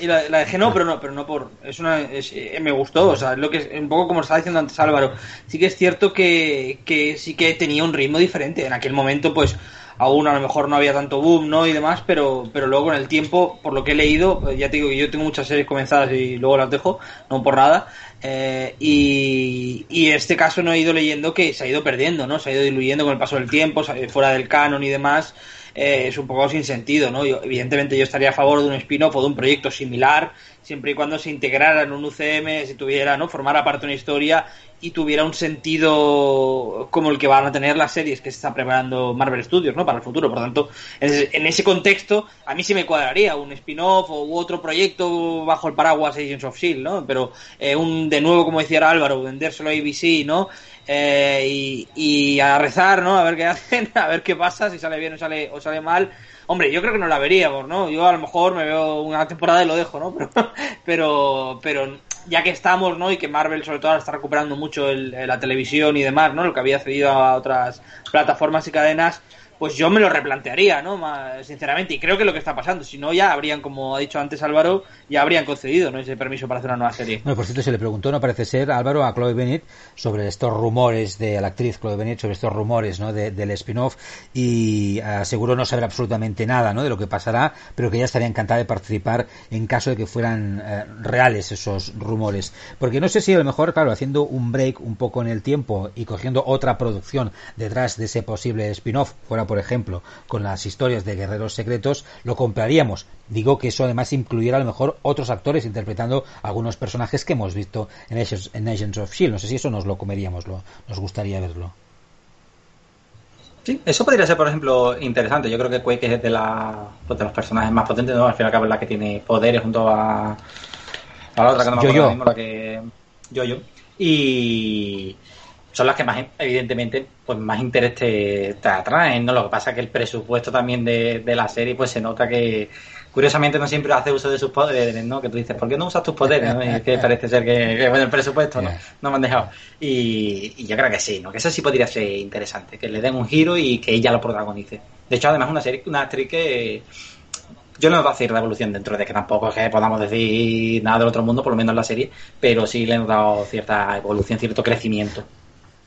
Y la, dejé no, pero no, pero no por es una eh, me gustó, o sea, lo que es un poco como estaba diciendo antes Álvaro. Sí que es cierto que, que sí que tenía un ritmo diferente. En aquel momento, pues aún a lo mejor no había tanto boom, ¿no? Y demás, pero, pero luego con el tiempo, por lo que he leído, pues ya te digo que yo tengo muchas series comenzadas y luego las dejo, no por nada. Eh, y, este caso no he ido leyendo que se ha ido perdiendo, ¿no? Se ha ido diluyendo con el paso del tiempo, fuera del canon y demás. Eh, es un poco sin sentido, ¿no? evidentemente yo estaría a favor de un spin-off o de un proyecto similar, siempre y cuando se integrara en un UCM, si tuviera, ¿no? Formara parte de una historia y tuviera un sentido como el que van a tener las series que se está preparando Marvel Studios, ¿no? Para el futuro. Por tanto, en ese contexto, a mí sí me cuadraría un spin-off o otro proyecto bajo el paraguas Agents of S.H.I.E.L.D., ¿no? Pero eh, un, de nuevo, como decía Álvaro, vendérselo a ABC, ¿no? Eh, y, y, a rezar, ¿no? A ver qué hacen, a ver qué pasa, si sale bien o sale, o sale mal. Hombre, yo creo que no la veríamos, ¿no? Yo a lo mejor me veo una temporada y lo dejo, ¿no? Pero, pero, pero ya que estamos, ¿no? Y que Marvel sobre todo está recuperando mucho la televisión y demás, ¿no? Lo que había cedido a otras plataformas y cadenas, pues yo me lo replantearía, ¿no? sinceramente, y creo que lo que está pasando, si no ya habrían, como ha dicho antes Álvaro, ya habrían concedido, ¿no? Ese permiso para hacer una nueva serie. Bueno, por cierto, se le preguntó, no parece ser, Álvaro, a Chloe Bennett sobre estos rumores de la actriz Chloe Bennett, sobre estos rumores, ¿no? del spin-off y aseguró no saber absolutamente nada, ¿no? De lo que pasará, pero que ella estaría encantada de participar en caso de que fueran eh, reales esos rumores. Porque no sé si a lo mejor, claro, haciendo un break un poco en el tiempo y cogiendo otra producción detrás de ese posible spin-off, fuera por ejemplo, con las historias de Guerreros Secretos, lo compraríamos. Digo que eso además incluyera a lo mejor otros actores interpretando algunos personajes que hemos visto en Agents, of S.H.I.E.L.D. No sé si eso nos lo comeríamos, lo, nos gustaría verlo. Sí, eso podría ser, por ejemplo, interesante. Yo creo que Quake es de, la, pues, de los personajes más potentes, ¿no? Al fin y al cabo es la que tiene poderes junto a, a la otra que no me acuerdo mismo, la que... Yo, yo. Y, son las que más, evidentemente, pues más interés te, atraen, ¿no? Lo que pasa es que el presupuesto también de, la serie, pues se nota que, curiosamente, no siempre hace uso de sus poderes, ¿no? Que tú dices, ¿por qué no usas tus poderes? Y que parece ser que, bueno, el presupuesto no, no me han dejado. Y, yo creo que sí, ¿no? Que eso sí podría ser interesante, que le den un giro y que ella lo protagonice. De hecho, además, una serie, una actriz que yo no voy a decir revolución dentro de que tampoco es que podamos decir nada del otro mundo, por lo menos en la serie, pero sí le hemos dado cierta evolución, cierto crecimiento.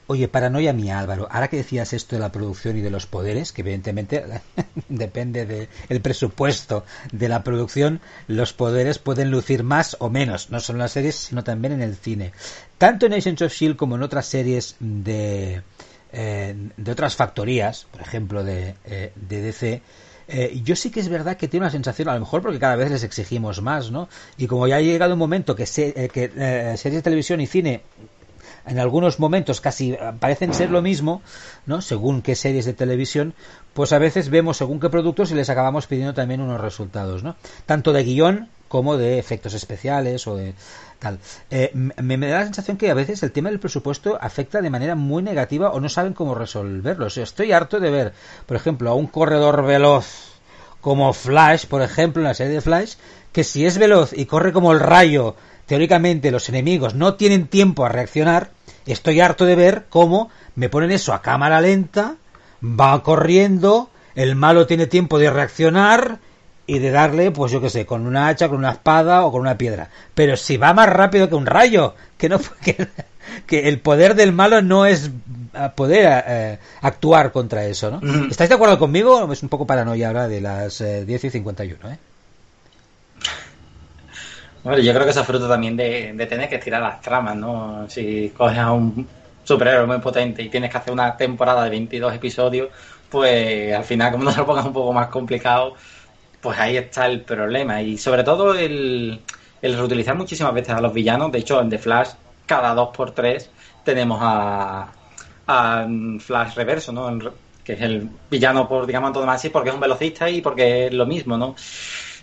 Oye, paranoia mía, Álvaro. Ahora que decías esto de la producción y de los poderes, que evidentemente depende del presupuesto de la producción, los poderes pueden lucir más o menos, no solo en las series, sino también en el cine. Tanto en Agents of Shield como en otras series de, eh, de otras factorías, por ejemplo de, eh, DC, eh, yo sí que es verdad que tiene una sensación, a lo mejor porque cada vez les exigimos más, ¿no? Y como ya ha llegado un momento que, que series de televisión y cine en algunos momentos casi eh, parecen ser lo mismo, ¿no? Según qué series de televisión, pues a veces vemos según qué productos y les acabamos pidiendo también unos resultados, ¿no? Tanto de guion como de efectos especiales o de tal. Eh, me, da la sensación que a veces el tema del presupuesto afecta de manera muy negativa o no saben cómo resolverlo. estoy harto de ver, por ejemplo, a un corredor veloz como Flash, por ejemplo, en la serie de Flash, que si es veloz y corre como el rayo teóricamente los enemigos no tienen tiempo a reaccionar, estoy harto de ver cómo me ponen eso a cámara lenta, va corriendo, el malo tiene tiempo de reaccionar y de darle, pues yo qué sé, con una hacha, con una espada o con una piedra. Pero si va más rápido que un rayo, que no que, que el poder del malo no es poder eh, actuar contra eso, ¿no? ¿Estáis de acuerdo conmigo? Es un poco paranoia ahora de las 10 eh, y 51, ¿eh? Bueno, yo creo que eso es fruto también de, tener que estirar las tramas, ¿no? Si coges a un superhéroe muy potente y tienes que hacer una temporada de 22 episodios, pues al final, como no lo pongas un poco más complicado, pues ahí está el problema. Y sobre todo el, reutilizar muchísimas veces a los villanos. De hecho, en The Flash, cada dos por tres tenemos a, a Flash reverso, ¿no? que es el villano por, digamos, así, porque es un velocista y porque es lo mismo, ¿no?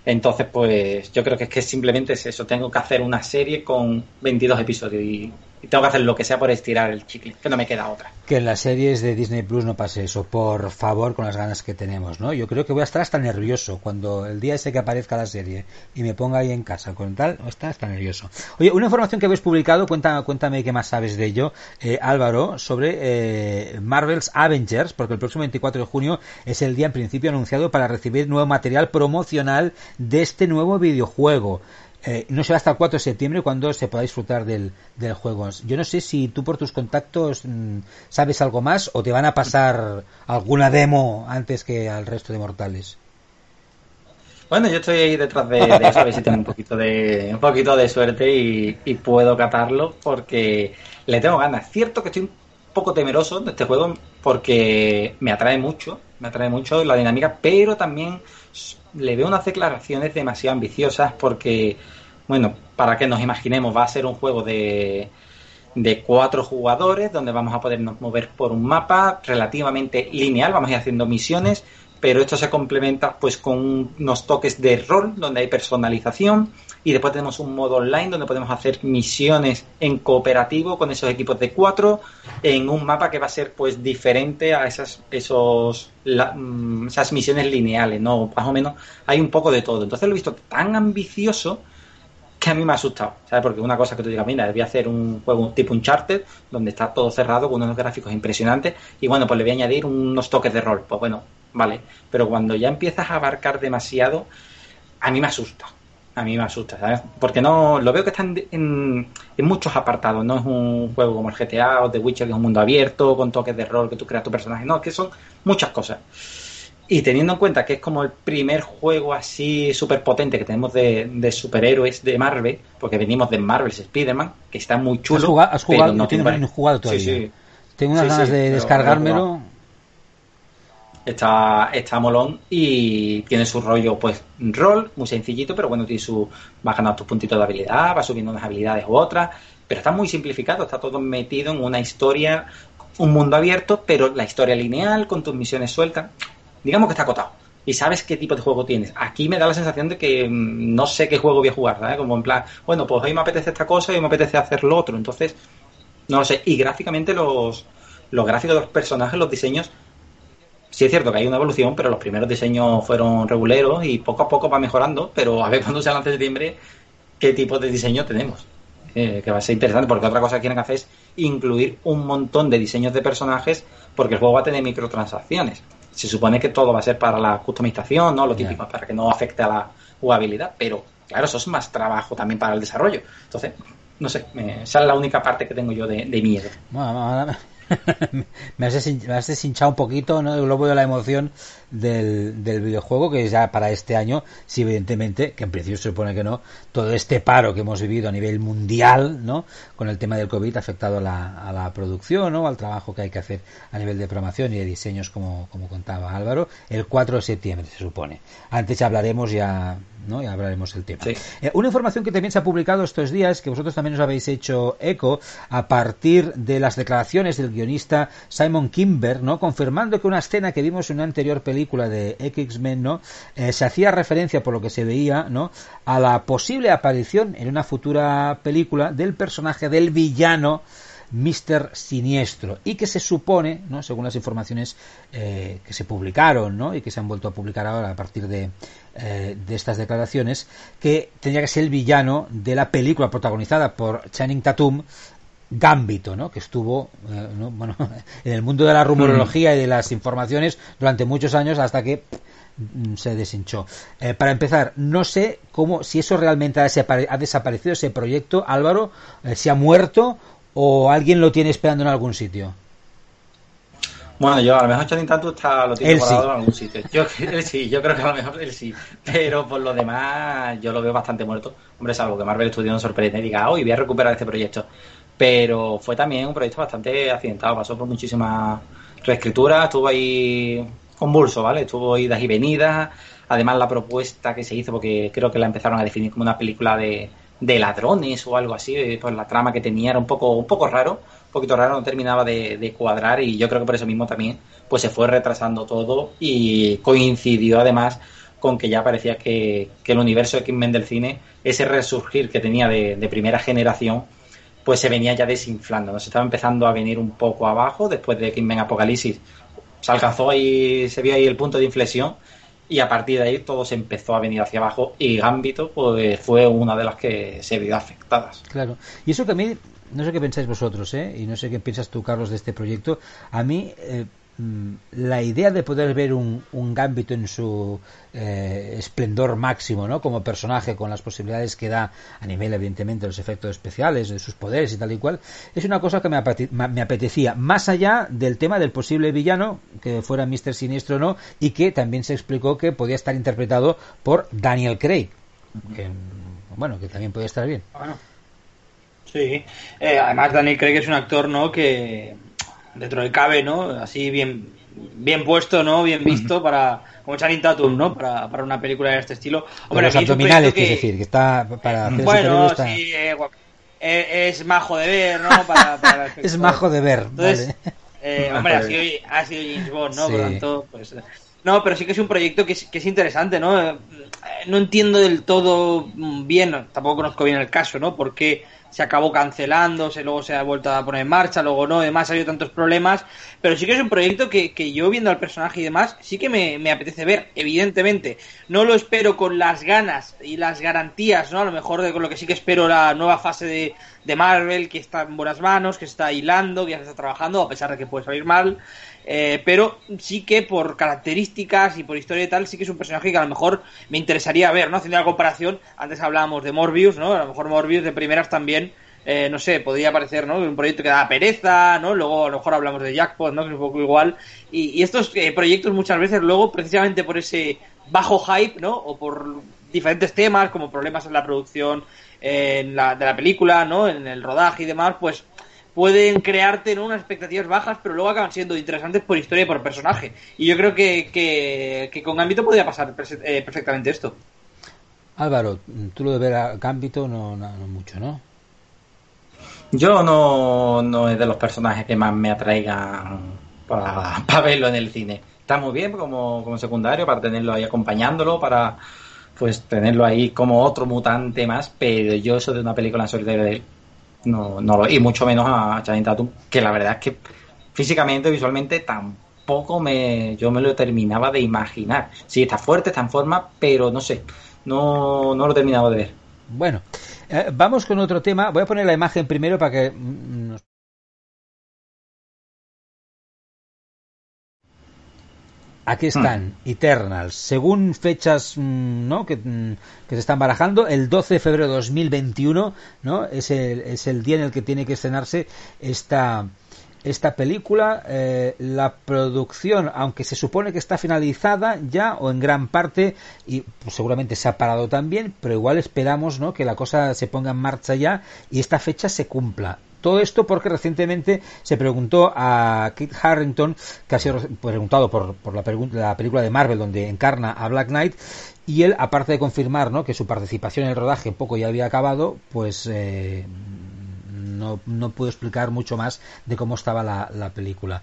Entonces, pues yo creo que es que simplemente es eso. Tengo que hacer una serie con 22 episodios y y tengo que hacer lo que sea por estirar el chicle, que no me queda otra. Que en las series de Disney Plus no pase eso, por favor, con las ganas que tenemos, ¿no? Yo creo que voy a estar hasta nervioso cuando el día ese que aparezca la serie y me ponga ahí en casa con tal, está hasta nervioso. Oye, una información que habéis publicado, cuéntame, cuéntame qué más sabes de ello, eh, Álvaro, sobre eh, Marvel's Avengers, porque el próximo 24 de junio es el día en principio anunciado para recibir nuevo material promocional de este nuevo videojuego. Eh, no será hasta el 4 de septiembre cuando se pueda disfrutar del, juego. Yo no sé si tú por tus contactos mm, sabes algo más o te van a pasar alguna demo antes que al resto de mortales. Bueno, yo estoy ahí detrás de, eso, a ver si tengo un poquito de, un poquito de suerte y, y, puedo catarlo porque le tengo ganas. Cierto que estoy un poco temeroso de este juego porque me atrae mucho, me atrae mucho la dinámica, pero también le veo unas declaraciones demasiado ambiciosas porque, bueno, para que nos imaginemos, va a ser un juego de, de cuatro jugadores donde vamos a podernos mover por un mapa relativamente lineal, vamos a ir haciendo misiones, pero esto se complementa pues con unos toques de rol donde hay personalización y después tenemos un modo online donde podemos hacer misiones en cooperativo con esos equipos de cuatro en un mapa que va a ser pues diferente a esas esos mm, esas misiones lineales no más o menos hay un poco de todo entonces lo he visto tan ambicioso que a mí me ha asustado, ¿sabes? Porque una cosa que tú digas, mira, voy a hacer un juego tipo Uncharted, donde está todo cerrado con unos gráficos impresionantes, y bueno, pues le voy a añadir unos toques de rol. Pues bueno, vale. Pero cuando ya empiezas a abarcar demasiado, a mí me asusta. A mí me asusta, ¿sabes? Porque no lo veo que están en, en, muchos apartados. No es un juego como el GTA o The Witcher, que es un mundo abierto, con toques de rol, que tú creas tu personaje. No, es que son muchas cosas. Y teniendo en cuenta que es como el primer juego así súper potente que tenemos de, de, superhéroes de Marvel, porque venimos de Marvel's Spider-Man, que está muy chulo. ¿Has jugado? ¿Has jugado? no tiene jugado todavía. Sí, sí. Tengo unas ganas de descargármelo está, está molón y tiene su rollo, pues, rol, muy sencillito, pero bueno, tiene su, vas ganando tus puntitos de habilidad, vas subiendo unas habilidades u otras, pero está muy simplificado, está todo metido en una historia, un mundo abierto, pero la historia lineal, con tus misiones sueltas, digamos que está acotado. Y sabes qué tipo de juego tienes. Aquí me da la sensación de que mm, no sé qué juego voy a jugar, ¿sabes? Como en plan, bueno, pues hoy me apetece esta cosa y me apetece hacer lo otro. Entonces, no lo sé. Y gráficamente los, los gráficos de los personajes, los diseños, sí es cierto que hay una evolución, pero los primeros diseños fueron reguleros y poco a poco va mejorando, pero a ver cuando sea el de septiembre qué tipo de diseño tenemos. Eh, que va a ser interesante, porque otra cosa que quieren hacer es incluir un montón de diseños de personajes, porque el juego va a tener microtransacciones. Se supone que todo va a ser para la customización, ¿no? Lo típico, para que no afecte a la jugabilidad, pero claro, eso es más trabajo también para el desarrollo. Entonces, no sé, esa es la única parte que tengo yo de, de miedo. Bueno, me, has deshinchado un poquito ¿no? el globo de la emoción del, del, videojuego que ya para este año sí evidentemente que en principio se supone que no todo este paro que hemos vivido a nivel mundial no con el tema del covid ha afectado a la, a la producción ¿no? al trabajo que hay que hacer a nivel de programación y de diseños como, como contaba Álvaro el 4 de septiembre se supone antes hablaremos ya ¿no? Y hablaremos del tema. Eh, una información que también se ha publicado estos días, que vosotros también os habéis hecho eco, a partir de las declaraciones del guionista Simon Kimber, ¿no? Confirmando que una escena que vimos en una anterior película de X-Men, ¿no? Eh, se hacía referencia, por lo que se veía, ¿no? A la posible aparición en una futura película del personaje del villano Mr. Siniestro y que se supone, ¿no? según las informaciones eh, que se publicaron ¿no? y que se han vuelto a publicar ahora a partir de, eh, de estas declaraciones, que tenía que ser el villano de la película protagonizada por Channing Tatum, Gambito, ¿no? que estuvo eh, bueno, en el mundo de la rumorología y de las informaciones durante muchos años hasta que mm, se deshinchó. para empezar, no sé cómo, si eso realmente ha, desaparecido ese proyecto, Álvaro, si ha muerto o alguien lo tiene esperando en algún sitio? Bueno, yo a lo mejor Channing Tatum está, lo tiene guardado en algún sitio. Yo, él sí, yo creo que a lo mejor él sí. Pero por lo demás, yo lo veo bastante muerto. Hombre, es algo que Marvel Studios nos sorprende y diga, hoy voy a recuperar este proyecto. Pero fue también un proyecto bastante accidentado, pasó por muchísimas reescrituras, estuvo ahí convulso, ¿vale? Estuvo idas y venidas. Además, la propuesta que se hizo, porque creo que la empezaron a definir como una película de, de ladrones o algo así, eh, pues la trama que tenía era un poco, un poco raro, un poquito raro, no terminaba de, cuadrar y yo creo que por eso mismo también pues se fue retrasando todo y coincidió además con que ya parecía que, el universo de X-Men del cine, ese resurgir que tenía de, primera generación, pues se venía ya desinflando, se estaba empezando a venir un poco abajo después de X-Men Apocalipsis. Se alcanzó ahí, se vio ahí el punto de inflexión y a partir de ahí todo se empezó a venir hacia abajo y Gambito pues fue una de las que se vio afectadas. Claro, y eso que a mí, no sé qué pensáis vosotros, ¿eh? y no sé qué piensas tú, Carlos, de este proyecto, a mí eh, la idea de poder ver un, un Gambito en su eh, esplendor máximo, ¿no? Como personaje, con las posibilidades que da a nivel, evidentemente, de los efectos especiales, de sus poderes y tal y cual, es una cosa que me, apetecía, más allá del tema del posible villano, que fuera Mr. Siniestro o no, y que también se explicó que podía estar interpretado por Daniel Craig, que, bueno, que también podía estar bien. Bueno. Sí, eh, además Daniel Craig es un actor, ¿no? Que dentro de cabe, ¿no? Así bien bien puesto, ¿no? Bien visto para como Channing Tatum, ¿no? Para, para una película de este estilo. Hombre, los abdominales, que... es decir, que está para hacer Bueno, sí, eh, eh, es, majo de ver, ¿no? Para, es majo de ver, Entonces, eh, hombre, ha sido, ha sido James Bond, ¿no? Por tanto, pues... No, pero sí que es un proyecto que es, que es interesante, ¿no? No entiendo del todo bien, tampoco conozco bien el caso, ¿no? Porque se acabó cancelando, se, luego se ha vuelto a poner en marcha, luego no, además ha habido tantos problemas, pero sí que es un proyecto que, que yo viendo al personaje y demás, sí que me, me, apetece ver, evidentemente. No lo espero con las ganas y las garantías, ¿no? A lo mejor de con lo que sí que espero la nueva fase de, de Marvel, que está en buenas manos, que está hilando, que ya se está trabajando, a pesar de que puede salir mal. Eh, pero sí que por características y por historia y tal, sí que es un personaje que a lo mejor me interesaría ver, ¿no? Haciendo la comparación, antes hablábamos de Morbius, ¿no? A lo mejor Morbius de primeras también, eh, no sé, podría parecer, ¿no? Un proyecto que da pereza, ¿no? Luego a lo mejor hablamos de Jackpot, ¿no? Que es un poco igual. Y, estos eh, proyectos muchas veces luego, precisamente por ese bajo hype, ¿no? O por diferentes temas, como problemas en la producción en la, de la película, ¿no? En el rodaje y demás, pues pueden crearte unas expectativas bajas, pero luego acaban siendo interesantes por historia y por personaje. Y yo creo que, que, con Gambito podría pasar eh, perfectamente esto. Álvaro, tú lo de ver a Gambito no, no, mucho, ¿no? Yo no, no es de los personajes que más me atraigan para, para verlo en el cine. Está muy bien como, como secundario, para tenerlo ahí acompañándolo, para pues tenerlo ahí como otro mutante más, pero yo eso de una película en solitario de él no, no lo, y mucho menos a Channing Tatum, que la verdad es que físicamente, visualmente, tampoco me, yo me lo terminaba de imaginar. Sí, está fuerte, está en forma, pero no sé, no, no lo terminaba de ver. Bueno, eh, vamos con otro tema. Voy a poner la imagen primero para que nos Aquí están, hmm. Eternals. Según fechas mm, ¿no? que, mm, que, se están barajando, el 12 de febrero de 2021 ¿no? es, el, es el día en el que tiene que estrenarse esta, esta película. Eh, la producción, aunque se supone que está finalizada ya o en gran parte, y pues, seguramente se ha parado también, pero igual esperamos ¿no? que la cosa se ponga en marcha ya y esta fecha se cumpla. Todo esto porque recientemente se preguntó a Kit Harrington, que ha sido preguntado por, la, la, película de Marvel donde encarna a Black Knight, y él, aparte de confirmar ¿no? que su participación en el rodaje poco ya había acabado, pues eh, no, no pudo explicar mucho más de cómo estaba la película.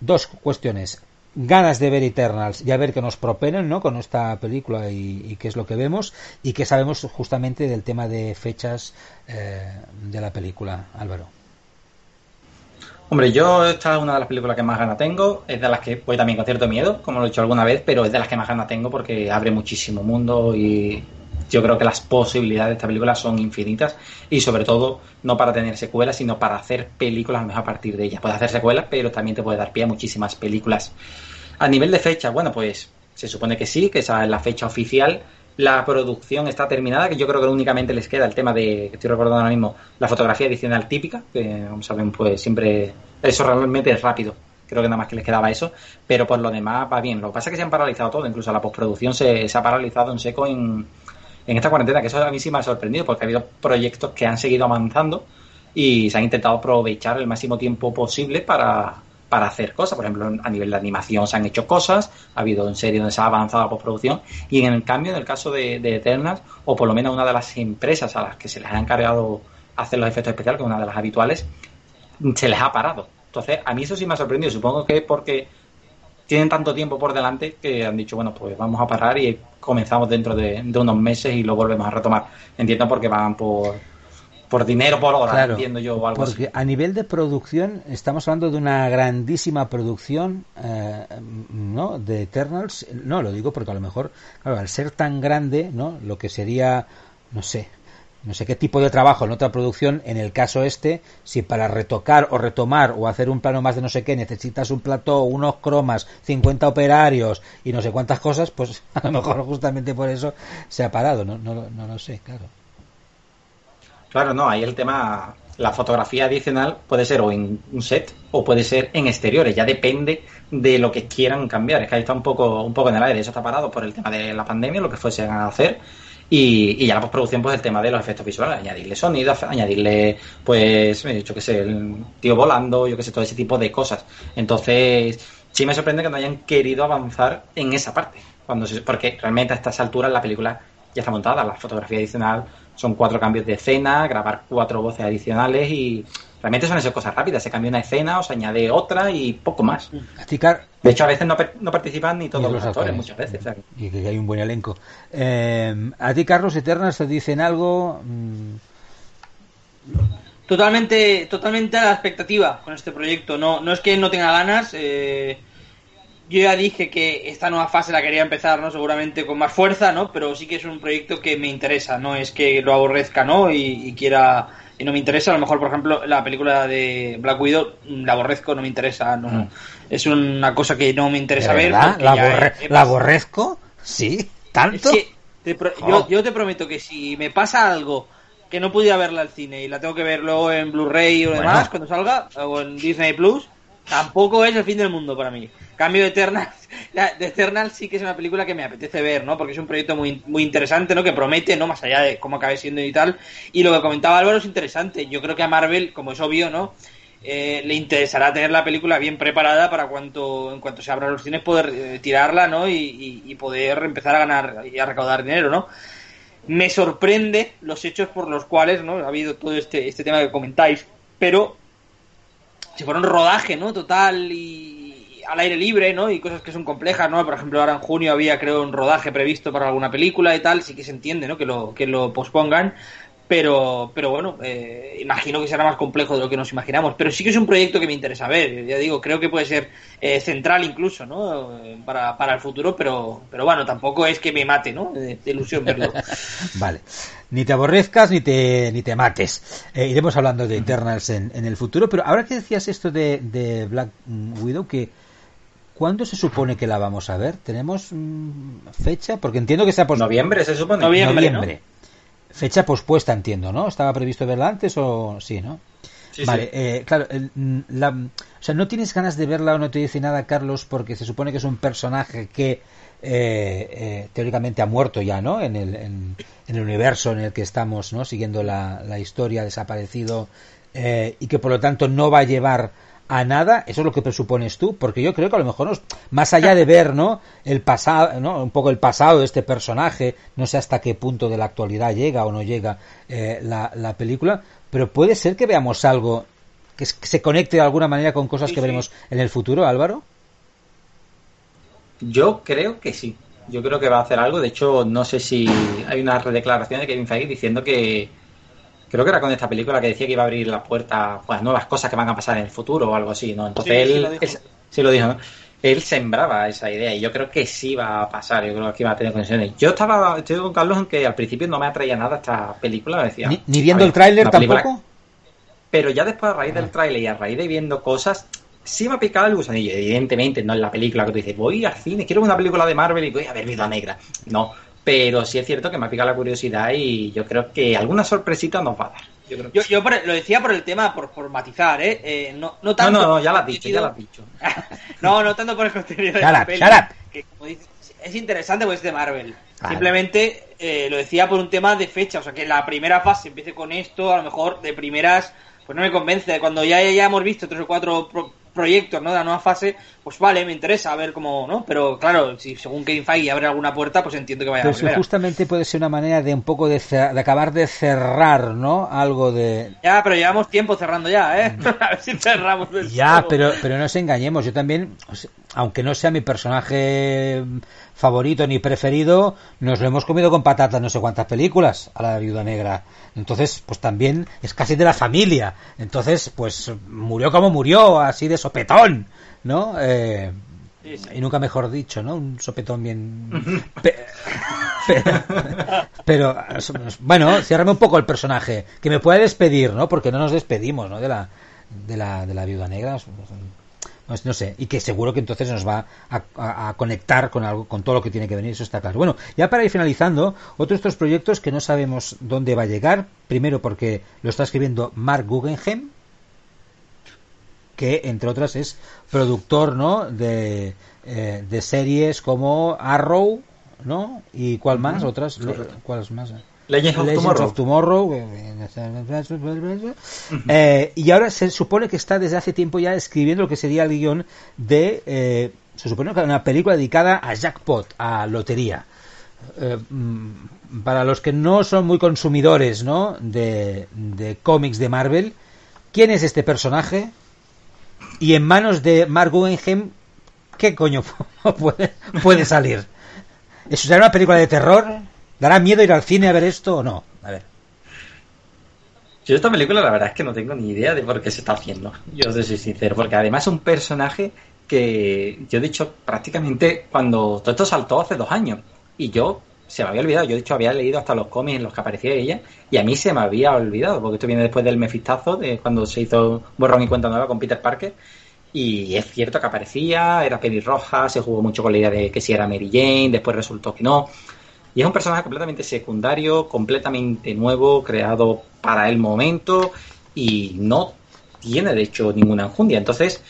Dos cuestiones ganas de ver Eternals y a ver qué nos propenen ¿no? con esta película y, qué es lo que vemos y qué sabemos justamente del tema de fechas eh, de la película, Álvaro. Hombre, yo esta es una de las películas que más ganas tengo, es de las que voy también con cierto miedo, como lo he dicho alguna vez, pero es de las que más ganas tengo porque abre muchísimo mundo y yo creo que las posibilidades de esta película son infinitas y sobre todo no para tener secuelas, sino para hacer películas a partir de ellas. Puedes hacer secuelas, pero también te puede dar pie a muchísimas películas. A nivel de fecha, bueno, pues se supone que sí, que esa es la fecha oficial. La producción está terminada, que yo creo que únicamente les queda el tema de, estoy recordando ahora mismo, la fotografía adicional típica, que como saben, pues siempre, eso realmente es rápido creo que nada más que les quedaba eso, pero por lo demás va bien. Lo que pasa es que se han paralizado todo, incluso la postproducción se, se ha paralizado en seco en, en esta cuarentena, que eso a mí sí me ha sorprendido, porque ha habido proyectos que han seguido avanzando y se han intentado aprovechar el máximo tiempo posible para, para hacer cosas. Por ejemplo, a nivel de animación se han hecho cosas, ha habido en serie donde se ha avanzado la postproducción, y en el cambio, en el caso de, de Eternals, o por lo menos una de las empresas a las que se les ha encargado hacer los efectos especiales, que es una de las habituales, se les ha parado. Entonces, a mí eso sí me ha sorprendido. Supongo que es porque tienen tanto tiempo por delante que han dicho, bueno, pues vamos a parar y comenzamos dentro de, de unos meses y lo volvemos a retomar. Entiendo porque van por, por dinero por hora, Claro, entiendo yo, o algo porque así. a nivel de producción estamos hablando de una grandísima producción eh, no de Eternals no lo digo porque a lo mejor claro, al ser tan grande no lo que sería no sé no sé qué tipo de trabajo en otra producción en el caso este si para retocar o retomar o hacer un plano más de no sé qué necesitas un plató unos cromas 50 operarios y no sé cuántas cosas pues a lo mejor justamente por eso se ha parado no no, no lo sé claro Claro, no, ahí el tema, la fotografía adicional puede ser o en un set o puede ser en exteriores, ya depende de lo que quieran cambiar. Es que ahí está un poco, un poco en el aire, eso está parado por el tema de la pandemia, lo que fuesen a hacer. Y, y ya la postproducción, pues el tema de los efectos visuales, añadirle sonido, añadirle, pues, eh, yo qué sé, el tío volando, yo qué sé, todo ese tipo de cosas. Entonces, sí me sorprende que no hayan querido avanzar en esa parte. cuando se- Porque realmente a estas alturas la película ya está montada, la fotografía adicional son cuatro cambios de escena, grabar cuatro voces adicionales y realmente son esas cosas rápidas. Se cambia una escena o se añade otra y poco más. a ti, Car- De hecho, a veces no, no participan ni todos Ni los, los actores, actores. muchas veces. o sea que- y que hay un buen elenco. Eh, ¿A ti, Carlos Eternas, te dicen algo? Mm, Totalmente, totalmente a la expectativa con este proyecto. No, no es que no tenga ganas. eh, yo ya dije que esta nueva fase la quería empezar, ¿no? Seguramente con más fuerza, ¿no? Pero sí que es un proyecto que me interesa. No es que lo aborrezca, ¿no? Y, y quiera y no me interesa. A lo mejor, por ejemplo, la película de Black Widow mm, la aborrezco, no me interesa. No, Mm. Es una cosa que no me interesa ¿de ver. ¿La, he- he ¿La aborrezco? ¿Sí? ¿Tanto? es que te pro- Oh. yo, yo te prometo que si me pasa algo que no pudiera verla al cine y la tengo que ver luego en Blu-ray o Bueno. demás cuando salga, o en Disney Plus, tampoco es el fin del mundo para mí. Cambio de Eternal, la- de Eternal sí que es una película que me apetece ver, ¿no? Porque es un proyecto muy, muy interesante, ¿no? Que promete, ¿no? Más allá de cómo acabe siendo y tal. Y lo que comentaba Álvaro es interesante. Yo creo que a Marvel, como es obvio, ¿no? Eh, le interesará tener la película bien preparada para cuanto en cuanto se abran los cines poder eh, tirarla no y, poder empezar a ganar y a recaudar dinero no me sorprende los hechos por los cuales no ha habido todo este este tema que comentáis pero si fuera un rodaje no total y al aire libre no y cosas que son complejas no por ejemplo ahora en junio había creo un rodaje previsto para alguna película y tal sí que se entiende no que lo que lo pospongan pero pero bueno eh, imagino que será más complejo de lo que nos imaginamos pero sí que es un proyecto que me interesa ver ya digo creo que puede ser eh, central incluso no para, para el futuro pero pero bueno tampoco es que me mate no de, de ilusión verlo Vale. Ni te aborrezcas ni te, ni te mates. Eh, iremos hablando de Eternals en, en el futuro, pero ahora que decías esto de, de Black Widow, que ¿cuándo se supone que la vamos a ver? ¿Tenemos mm, fecha? Porque entiendo que sea pos- Noviembre se supone. Noviembre. noviembre. Fecha pospuesta, entiendo, ¿no? ¿Estaba previsto verla antes o sí, no? Sí, vale, sí. eh, claro, mm, la- o sea, no tienes ganas de verla o no te dice nada, Carlos, porque se supone que es un personaje que eh, eh, teóricamente ha muerto ya, ¿no? En el, en, en el universo en el que estamos, ¿no? Siguiendo la, la historia, desaparecido, eh, y que por lo tanto no va a llevar a nada, eso es lo que presupones tú, porque yo creo que a lo mejor nos- más allá de ver, ¿no? El pasado, ¿no? Un poco el pasado de este personaje, no sé hasta qué punto de la actualidad llega o no llega eh, la, la película, pero puede ser que veamos algo que, es- que se conecte de alguna manera con cosas Sí, que sí. veremos en el futuro, Álvaro. Yo creo que sí. Yo creo que va a hacer algo. De hecho, no sé si hay una declaración de Kevin Feige diciendo que creo que era con esta película que decía que iba a abrir la puerta pues, a nuevas cosas que van a pasar en el futuro o algo así, ¿no? Entonces Sí, sí él, lo dijo. él- sí lo dijo, ¿no? Él sembraba esa idea y yo creo que sí va a pasar. Yo creo que iba a tener conexiones. Yo estaba, estoy con Carlos en que al principio no me atraía nada esta película. me Decía, Ni, viendo ver, el tráiler tampoco. pero ya después a raíz Ah. del tráiler y a raíz de viendo cosas, sí me ha picado el gusanillo. Evidentemente no es la película que tú dices, voy al cine, quiero una película de Marvel y voy a ver Vida Negra. No, pero sí es cierto que me ha picado la curiosidad y yo creo que alguna sorpresita nos va a dar. Yo creo que yo, sí. yo por- lo decía por el tema por, por matizar eh, Eh, no no No, tanto no, no, por ya la has dicho, ya la has dicho. no, no tanto por el contenido de Shut la up, peli, shut up. que como dices, es interesante porque es de Marvel. Vale. Simplemente eh, lo decía por un tema de fecha, o sea que la primera fase empiece con esto, a lo mejor de primeras, pues no me convence. Cuando ya, ya hemos visto tres o cuatro pro- proyectos, ¿no? De la nueva fase, pues vale, me interesa a ver cómo, ¿no? Pero claro, si según Kevin Feige abre alguna puerta, pues entiendo que vaya a la justamente puede ser una manera de un poco de, de, acabar de cerrar, ¿no? Algo de... Ya, pero llevamos tiempo cerrando ya, ¿eh? a ver si cerramos Ya, pero, pero no nos engañemos, yo también, aunque no sea mi personaje favorito ni preferido, nos lo hemos comido con patatas no sé cuántas películas a la viuda negra. Entonces, pues también es casi de la familia. Entonces, pues murió como murió, así de sopetón, ¿no? Eh, y nunca mejor dicho, ¿no? Un sopetón bien... pero, bueno, ciérrame un poco el personaje. Que me pueda despedir, ¿no? Porque no nos despedimos, ¿no? De la, de la, de la viuda negra no sé, y que seguro que entonces nos va a, conectar con algo, con todo lo que tiene que venir, eso está claro. Bueno, ya para ir finalizando, otro de estos proyectos que no sabemos dónde va a llegar, primero porque lo está escribiendo Mark Guggenheim, que entre otras es productor, ¿no? De, eh, de series como Arrow, ¿no? Y cuál más, otras, ¿cuáles más? Legends of Tomorrow. Eh, y ahora se supone que está desde hace tiempo ya escribiendo lo que sería el guion de. Eh, se supone que una película dedicada a jackpot, a lotería. Eh, mm, para los que no son muy consumidores ¿no? de, de cómics de Marvel, ¿quién es este personaje? Y en manos de Mark Guggenheim, ¿qué coño puede, puede salir? ¿Eso será una película de terror? ¿Dará miedo ir al cine a ver esto o no? A ver. Yo esta película la verdad es que no tengo ni idea de por qué se está haciendo. Yo soy sincero, porque además es un personaje que yo he dicho prácticamente cuando todo esto saltó hace dos años y yo se me había olvidado. Yo de hecho había leído hasta los cómics en los que aparecía ella y a mí se me había olvidado porque esto viene después del mefistazo de cuando se hizo borrón y cuenta nueva con Peter Parker y es cierto que aparecía, era pelirroja, se jugó mucho con la idea de que si era Mary Jane, después resultó que no. Y es un personaje completamente secundario, completamente nuevo, creado para el momento y no tiene de hecho ninguna enjundia. Entonces,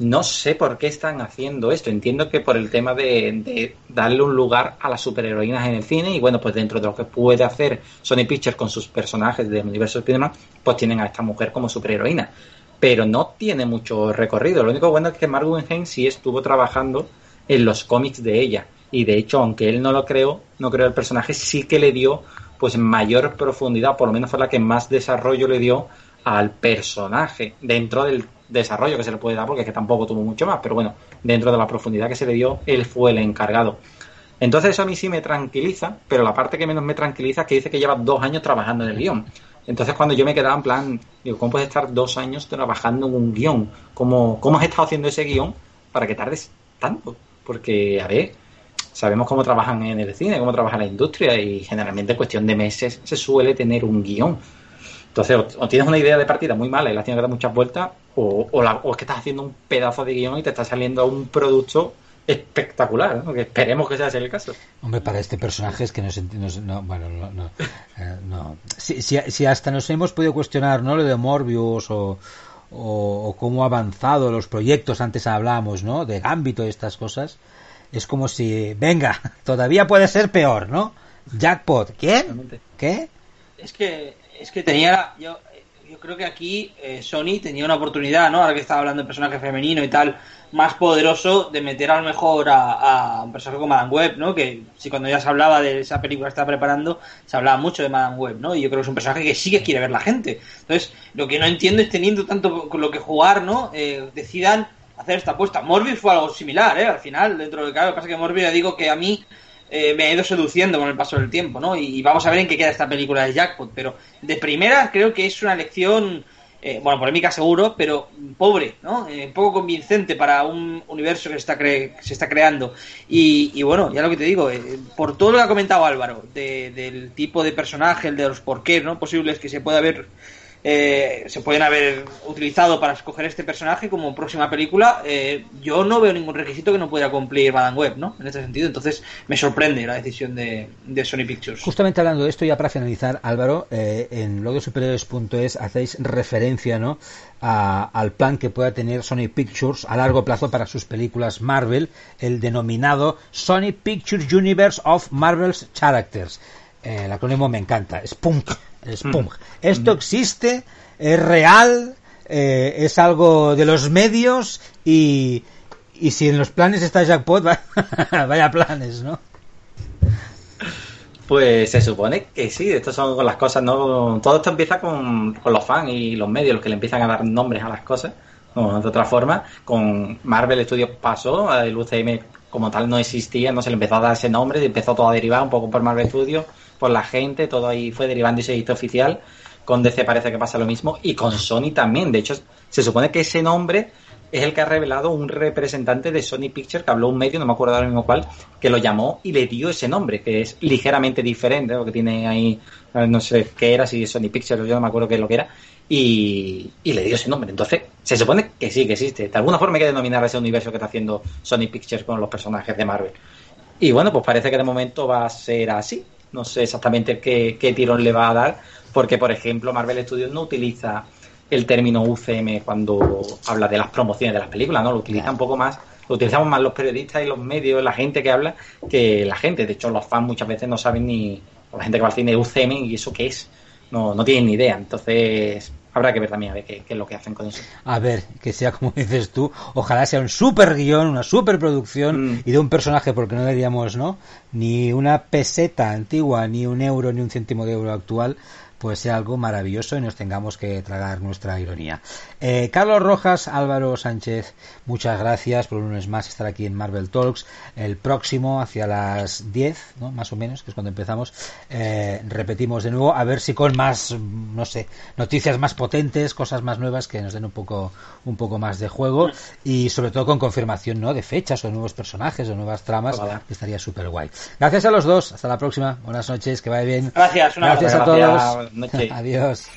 no sé por qué están haciendo esto. Entiendo que por el tema de, darle un lugar a las superheroínas en el cine y bueno, pues dentro de lo que puede hacer Sony Pictures con sus personajes del universo Spider-Man, pues tienen a esta mujer como superheroína. Pero no tiene mucho recorrido. Lo único bueno es que Mark Guggenheim sí estuvo trabajando en los cómics de ella y de hecho, aunque él no lo creó, no creó el personaje, sí que le dio pues mayor profundidad, por lo menos fue la que más desarrollo le dio al personaje dentro del desarrollo que se le puede dar, porque es que tampoco tuvo mucho más, pero bueno, dentro de la profundidad que se le dio, él fue el encargado. Entonces eso a mí sí me tranquiliza, pero la parte que menos me tranquiliza es que dice que lleva dos años trabajando en el guion. Entonces cuando yo me quedaba en plan, digo, ¿cómo puedes estar dos años trabajando en un guion? ¿Cómo, cómo has estado haciendo ese guion para que tardes tanto? Porque, a ver, sabemos cómo trabajan en el cine, cómo trabaja la industria y generalmente en cuestión de meses se suele tener un guion. Entonces, o, tienes una idea de partida muy mala y la tienes que dar muchas vueltas, o, o, es que estás haciendo un pedazo de guion y te está saliendo un producto espectacular, que esperemos que sea ese el caso. Hombre, para este personaje es que no, no bueno, no, no, eh, no. Si, hasta nos hemos podido cuestionar, ¿no? Lo de Morbius o, o, cómo ha avanzado los proyectos, antes hablábamos, ¿no? De ámbito y estas cosas es como si, venga, todavía puede ser peor, ¿no? Jackpot, ¿quién? ¿Qué? Es que, es que tenía, yo, yo creo que aquí eh, Sony tenía una oportunidad, ¿no? Ahora que estaba hablando de personaje femenino y tal, más poderoso de meter a lo mejor a, un personaje como Madame Web, ¿no? Que si cuando ya se hablaba de esa película que estaba preparando, se hablaba mucho de Madame Web, ¿no? Y yo creo que es un personaje que sí que quiere ver la gente. Entonces, lo que no entiendo es teniendo tanto con lo que jugar, ¿no? Eh, decidan hacer esta apuesta. Morbius fue algo similar, ¿eh? Al final, dentro de claro, lo que pasa es que Morbius, ya digo que a mí eh, me ha ido seduciendo con el paso del tiempo, ¿no? Y, vamos a ver en qué queda esta película de Jackpot. Pero de primera creo que es una lección, eh, bueno, polémica seguro, pero pobre, ¿no? Eh, poco convincente para un universo que se está, se está creando. Y, bueno, ya lo que te digo, eh, por todo lo que ha comentado Álvaro, del tipo de personaje, el de los porqués, ¿no? Posibles que se pueda ver eh, se pueden haber utilizado para escoger este personaje como próxima película, eh, yo no veo ningún requisito que no pudiera cumplir Madame Web, ¿no? En este sentido, entonces me sorprende la decisión de, Sony Pictures. Justamente hablando de esto, ya para finalizar, Álvaro, eh, en blogdesuperiores.es hacéis referencia, ¿no? al plan que pueda tener Sony Pictures a largo plazo para sus películas Marvel, el denominado Sony Pictures Universe of Marvel's Characters. el acrónimo me encanta, Spunk Mm. Esto existe, es real, eh, es algo de los medios y, y si en los planes está Jackpot, vaya planes, ¿no? Pues se supone que sí, estas son las cosas, ¿no? Todo esto empieza con, con los fans y los medios, los que le empiezan a dar nombres a las cosas, o de otra forma. Con Marvel Studios pasó, el UCM como tal no existía, no se le empezó a dar ese nombre, empezó todo a derivar un poco por Marvel Studios, por la gente, todo ahí fue derivando y se hizo oficial. Con DC parece que pasa lo mismo y con Sony también. De hecho, se supone que ese nombre es el que ha revelado un representante de Sony Pictures que habló un medio, no me acuerdo ahora mismo cuál, que lo llamó y le dio ese nombre, que es ligeramente diferente, lo que tiene ahí, no sé qué era, si Sony Pictures, yo no me acuerdo qué es lo que era, y, y, le dio ese nombre. Entonces, se supone que sí, que existe. De alguna forma hay que denominar ese universo que está haciendo Sony Pictures con los personajes de Marvel. Y bueno, pues parece que de momento va a ser así. No sé exactamente qué, qué tirón le va a dar, porque por ejemplo Marvel Studios no utiliza el término UCM cuando habla de las promociones de las películas, ¿no? Lo utiliza un poco más, lo utilizamos más los periodistas y los medios, la gente que habla, que la gente. De hecho, los fans muchas veces no saben ni, la gente que va al cine, UCM y eso qué es. No, no tienen ni idea. Entonces, habrá que ver también a ver qué, qué, es lo que hacen con eso. A ver, que sea como dices tú, ojalá sea un super guion, una super producción mm. y de un personaje, porque no diríamos, ¿no? Ni una peseta antigua, ni un euro, ni un céntimo de euro actual pues sea algo maravilloso y nos tengamos que tragar nuestra ironía. Eh, Carlos Rojas, Álvaro Sánchez, muchas gracias por un lunes más estar aquí en Marvel Talks. El próximo, hacia las 10, ¿no? más o menos, que es cuando empezamos, eh, repetimos de nuevo, a ver si con más, no sé, noticias más potentes, cosas más nuevas que nos den un poco, un poco más de juego y sobre todo con confirmación ¿no? de fechas o nuevos personajes o nuevas tramas, que estaría súper guay. Gracias a los dos, hasta la próxima, buenas noches, que vaya bien. Gracias, gracias a todos. Noche. Adiós.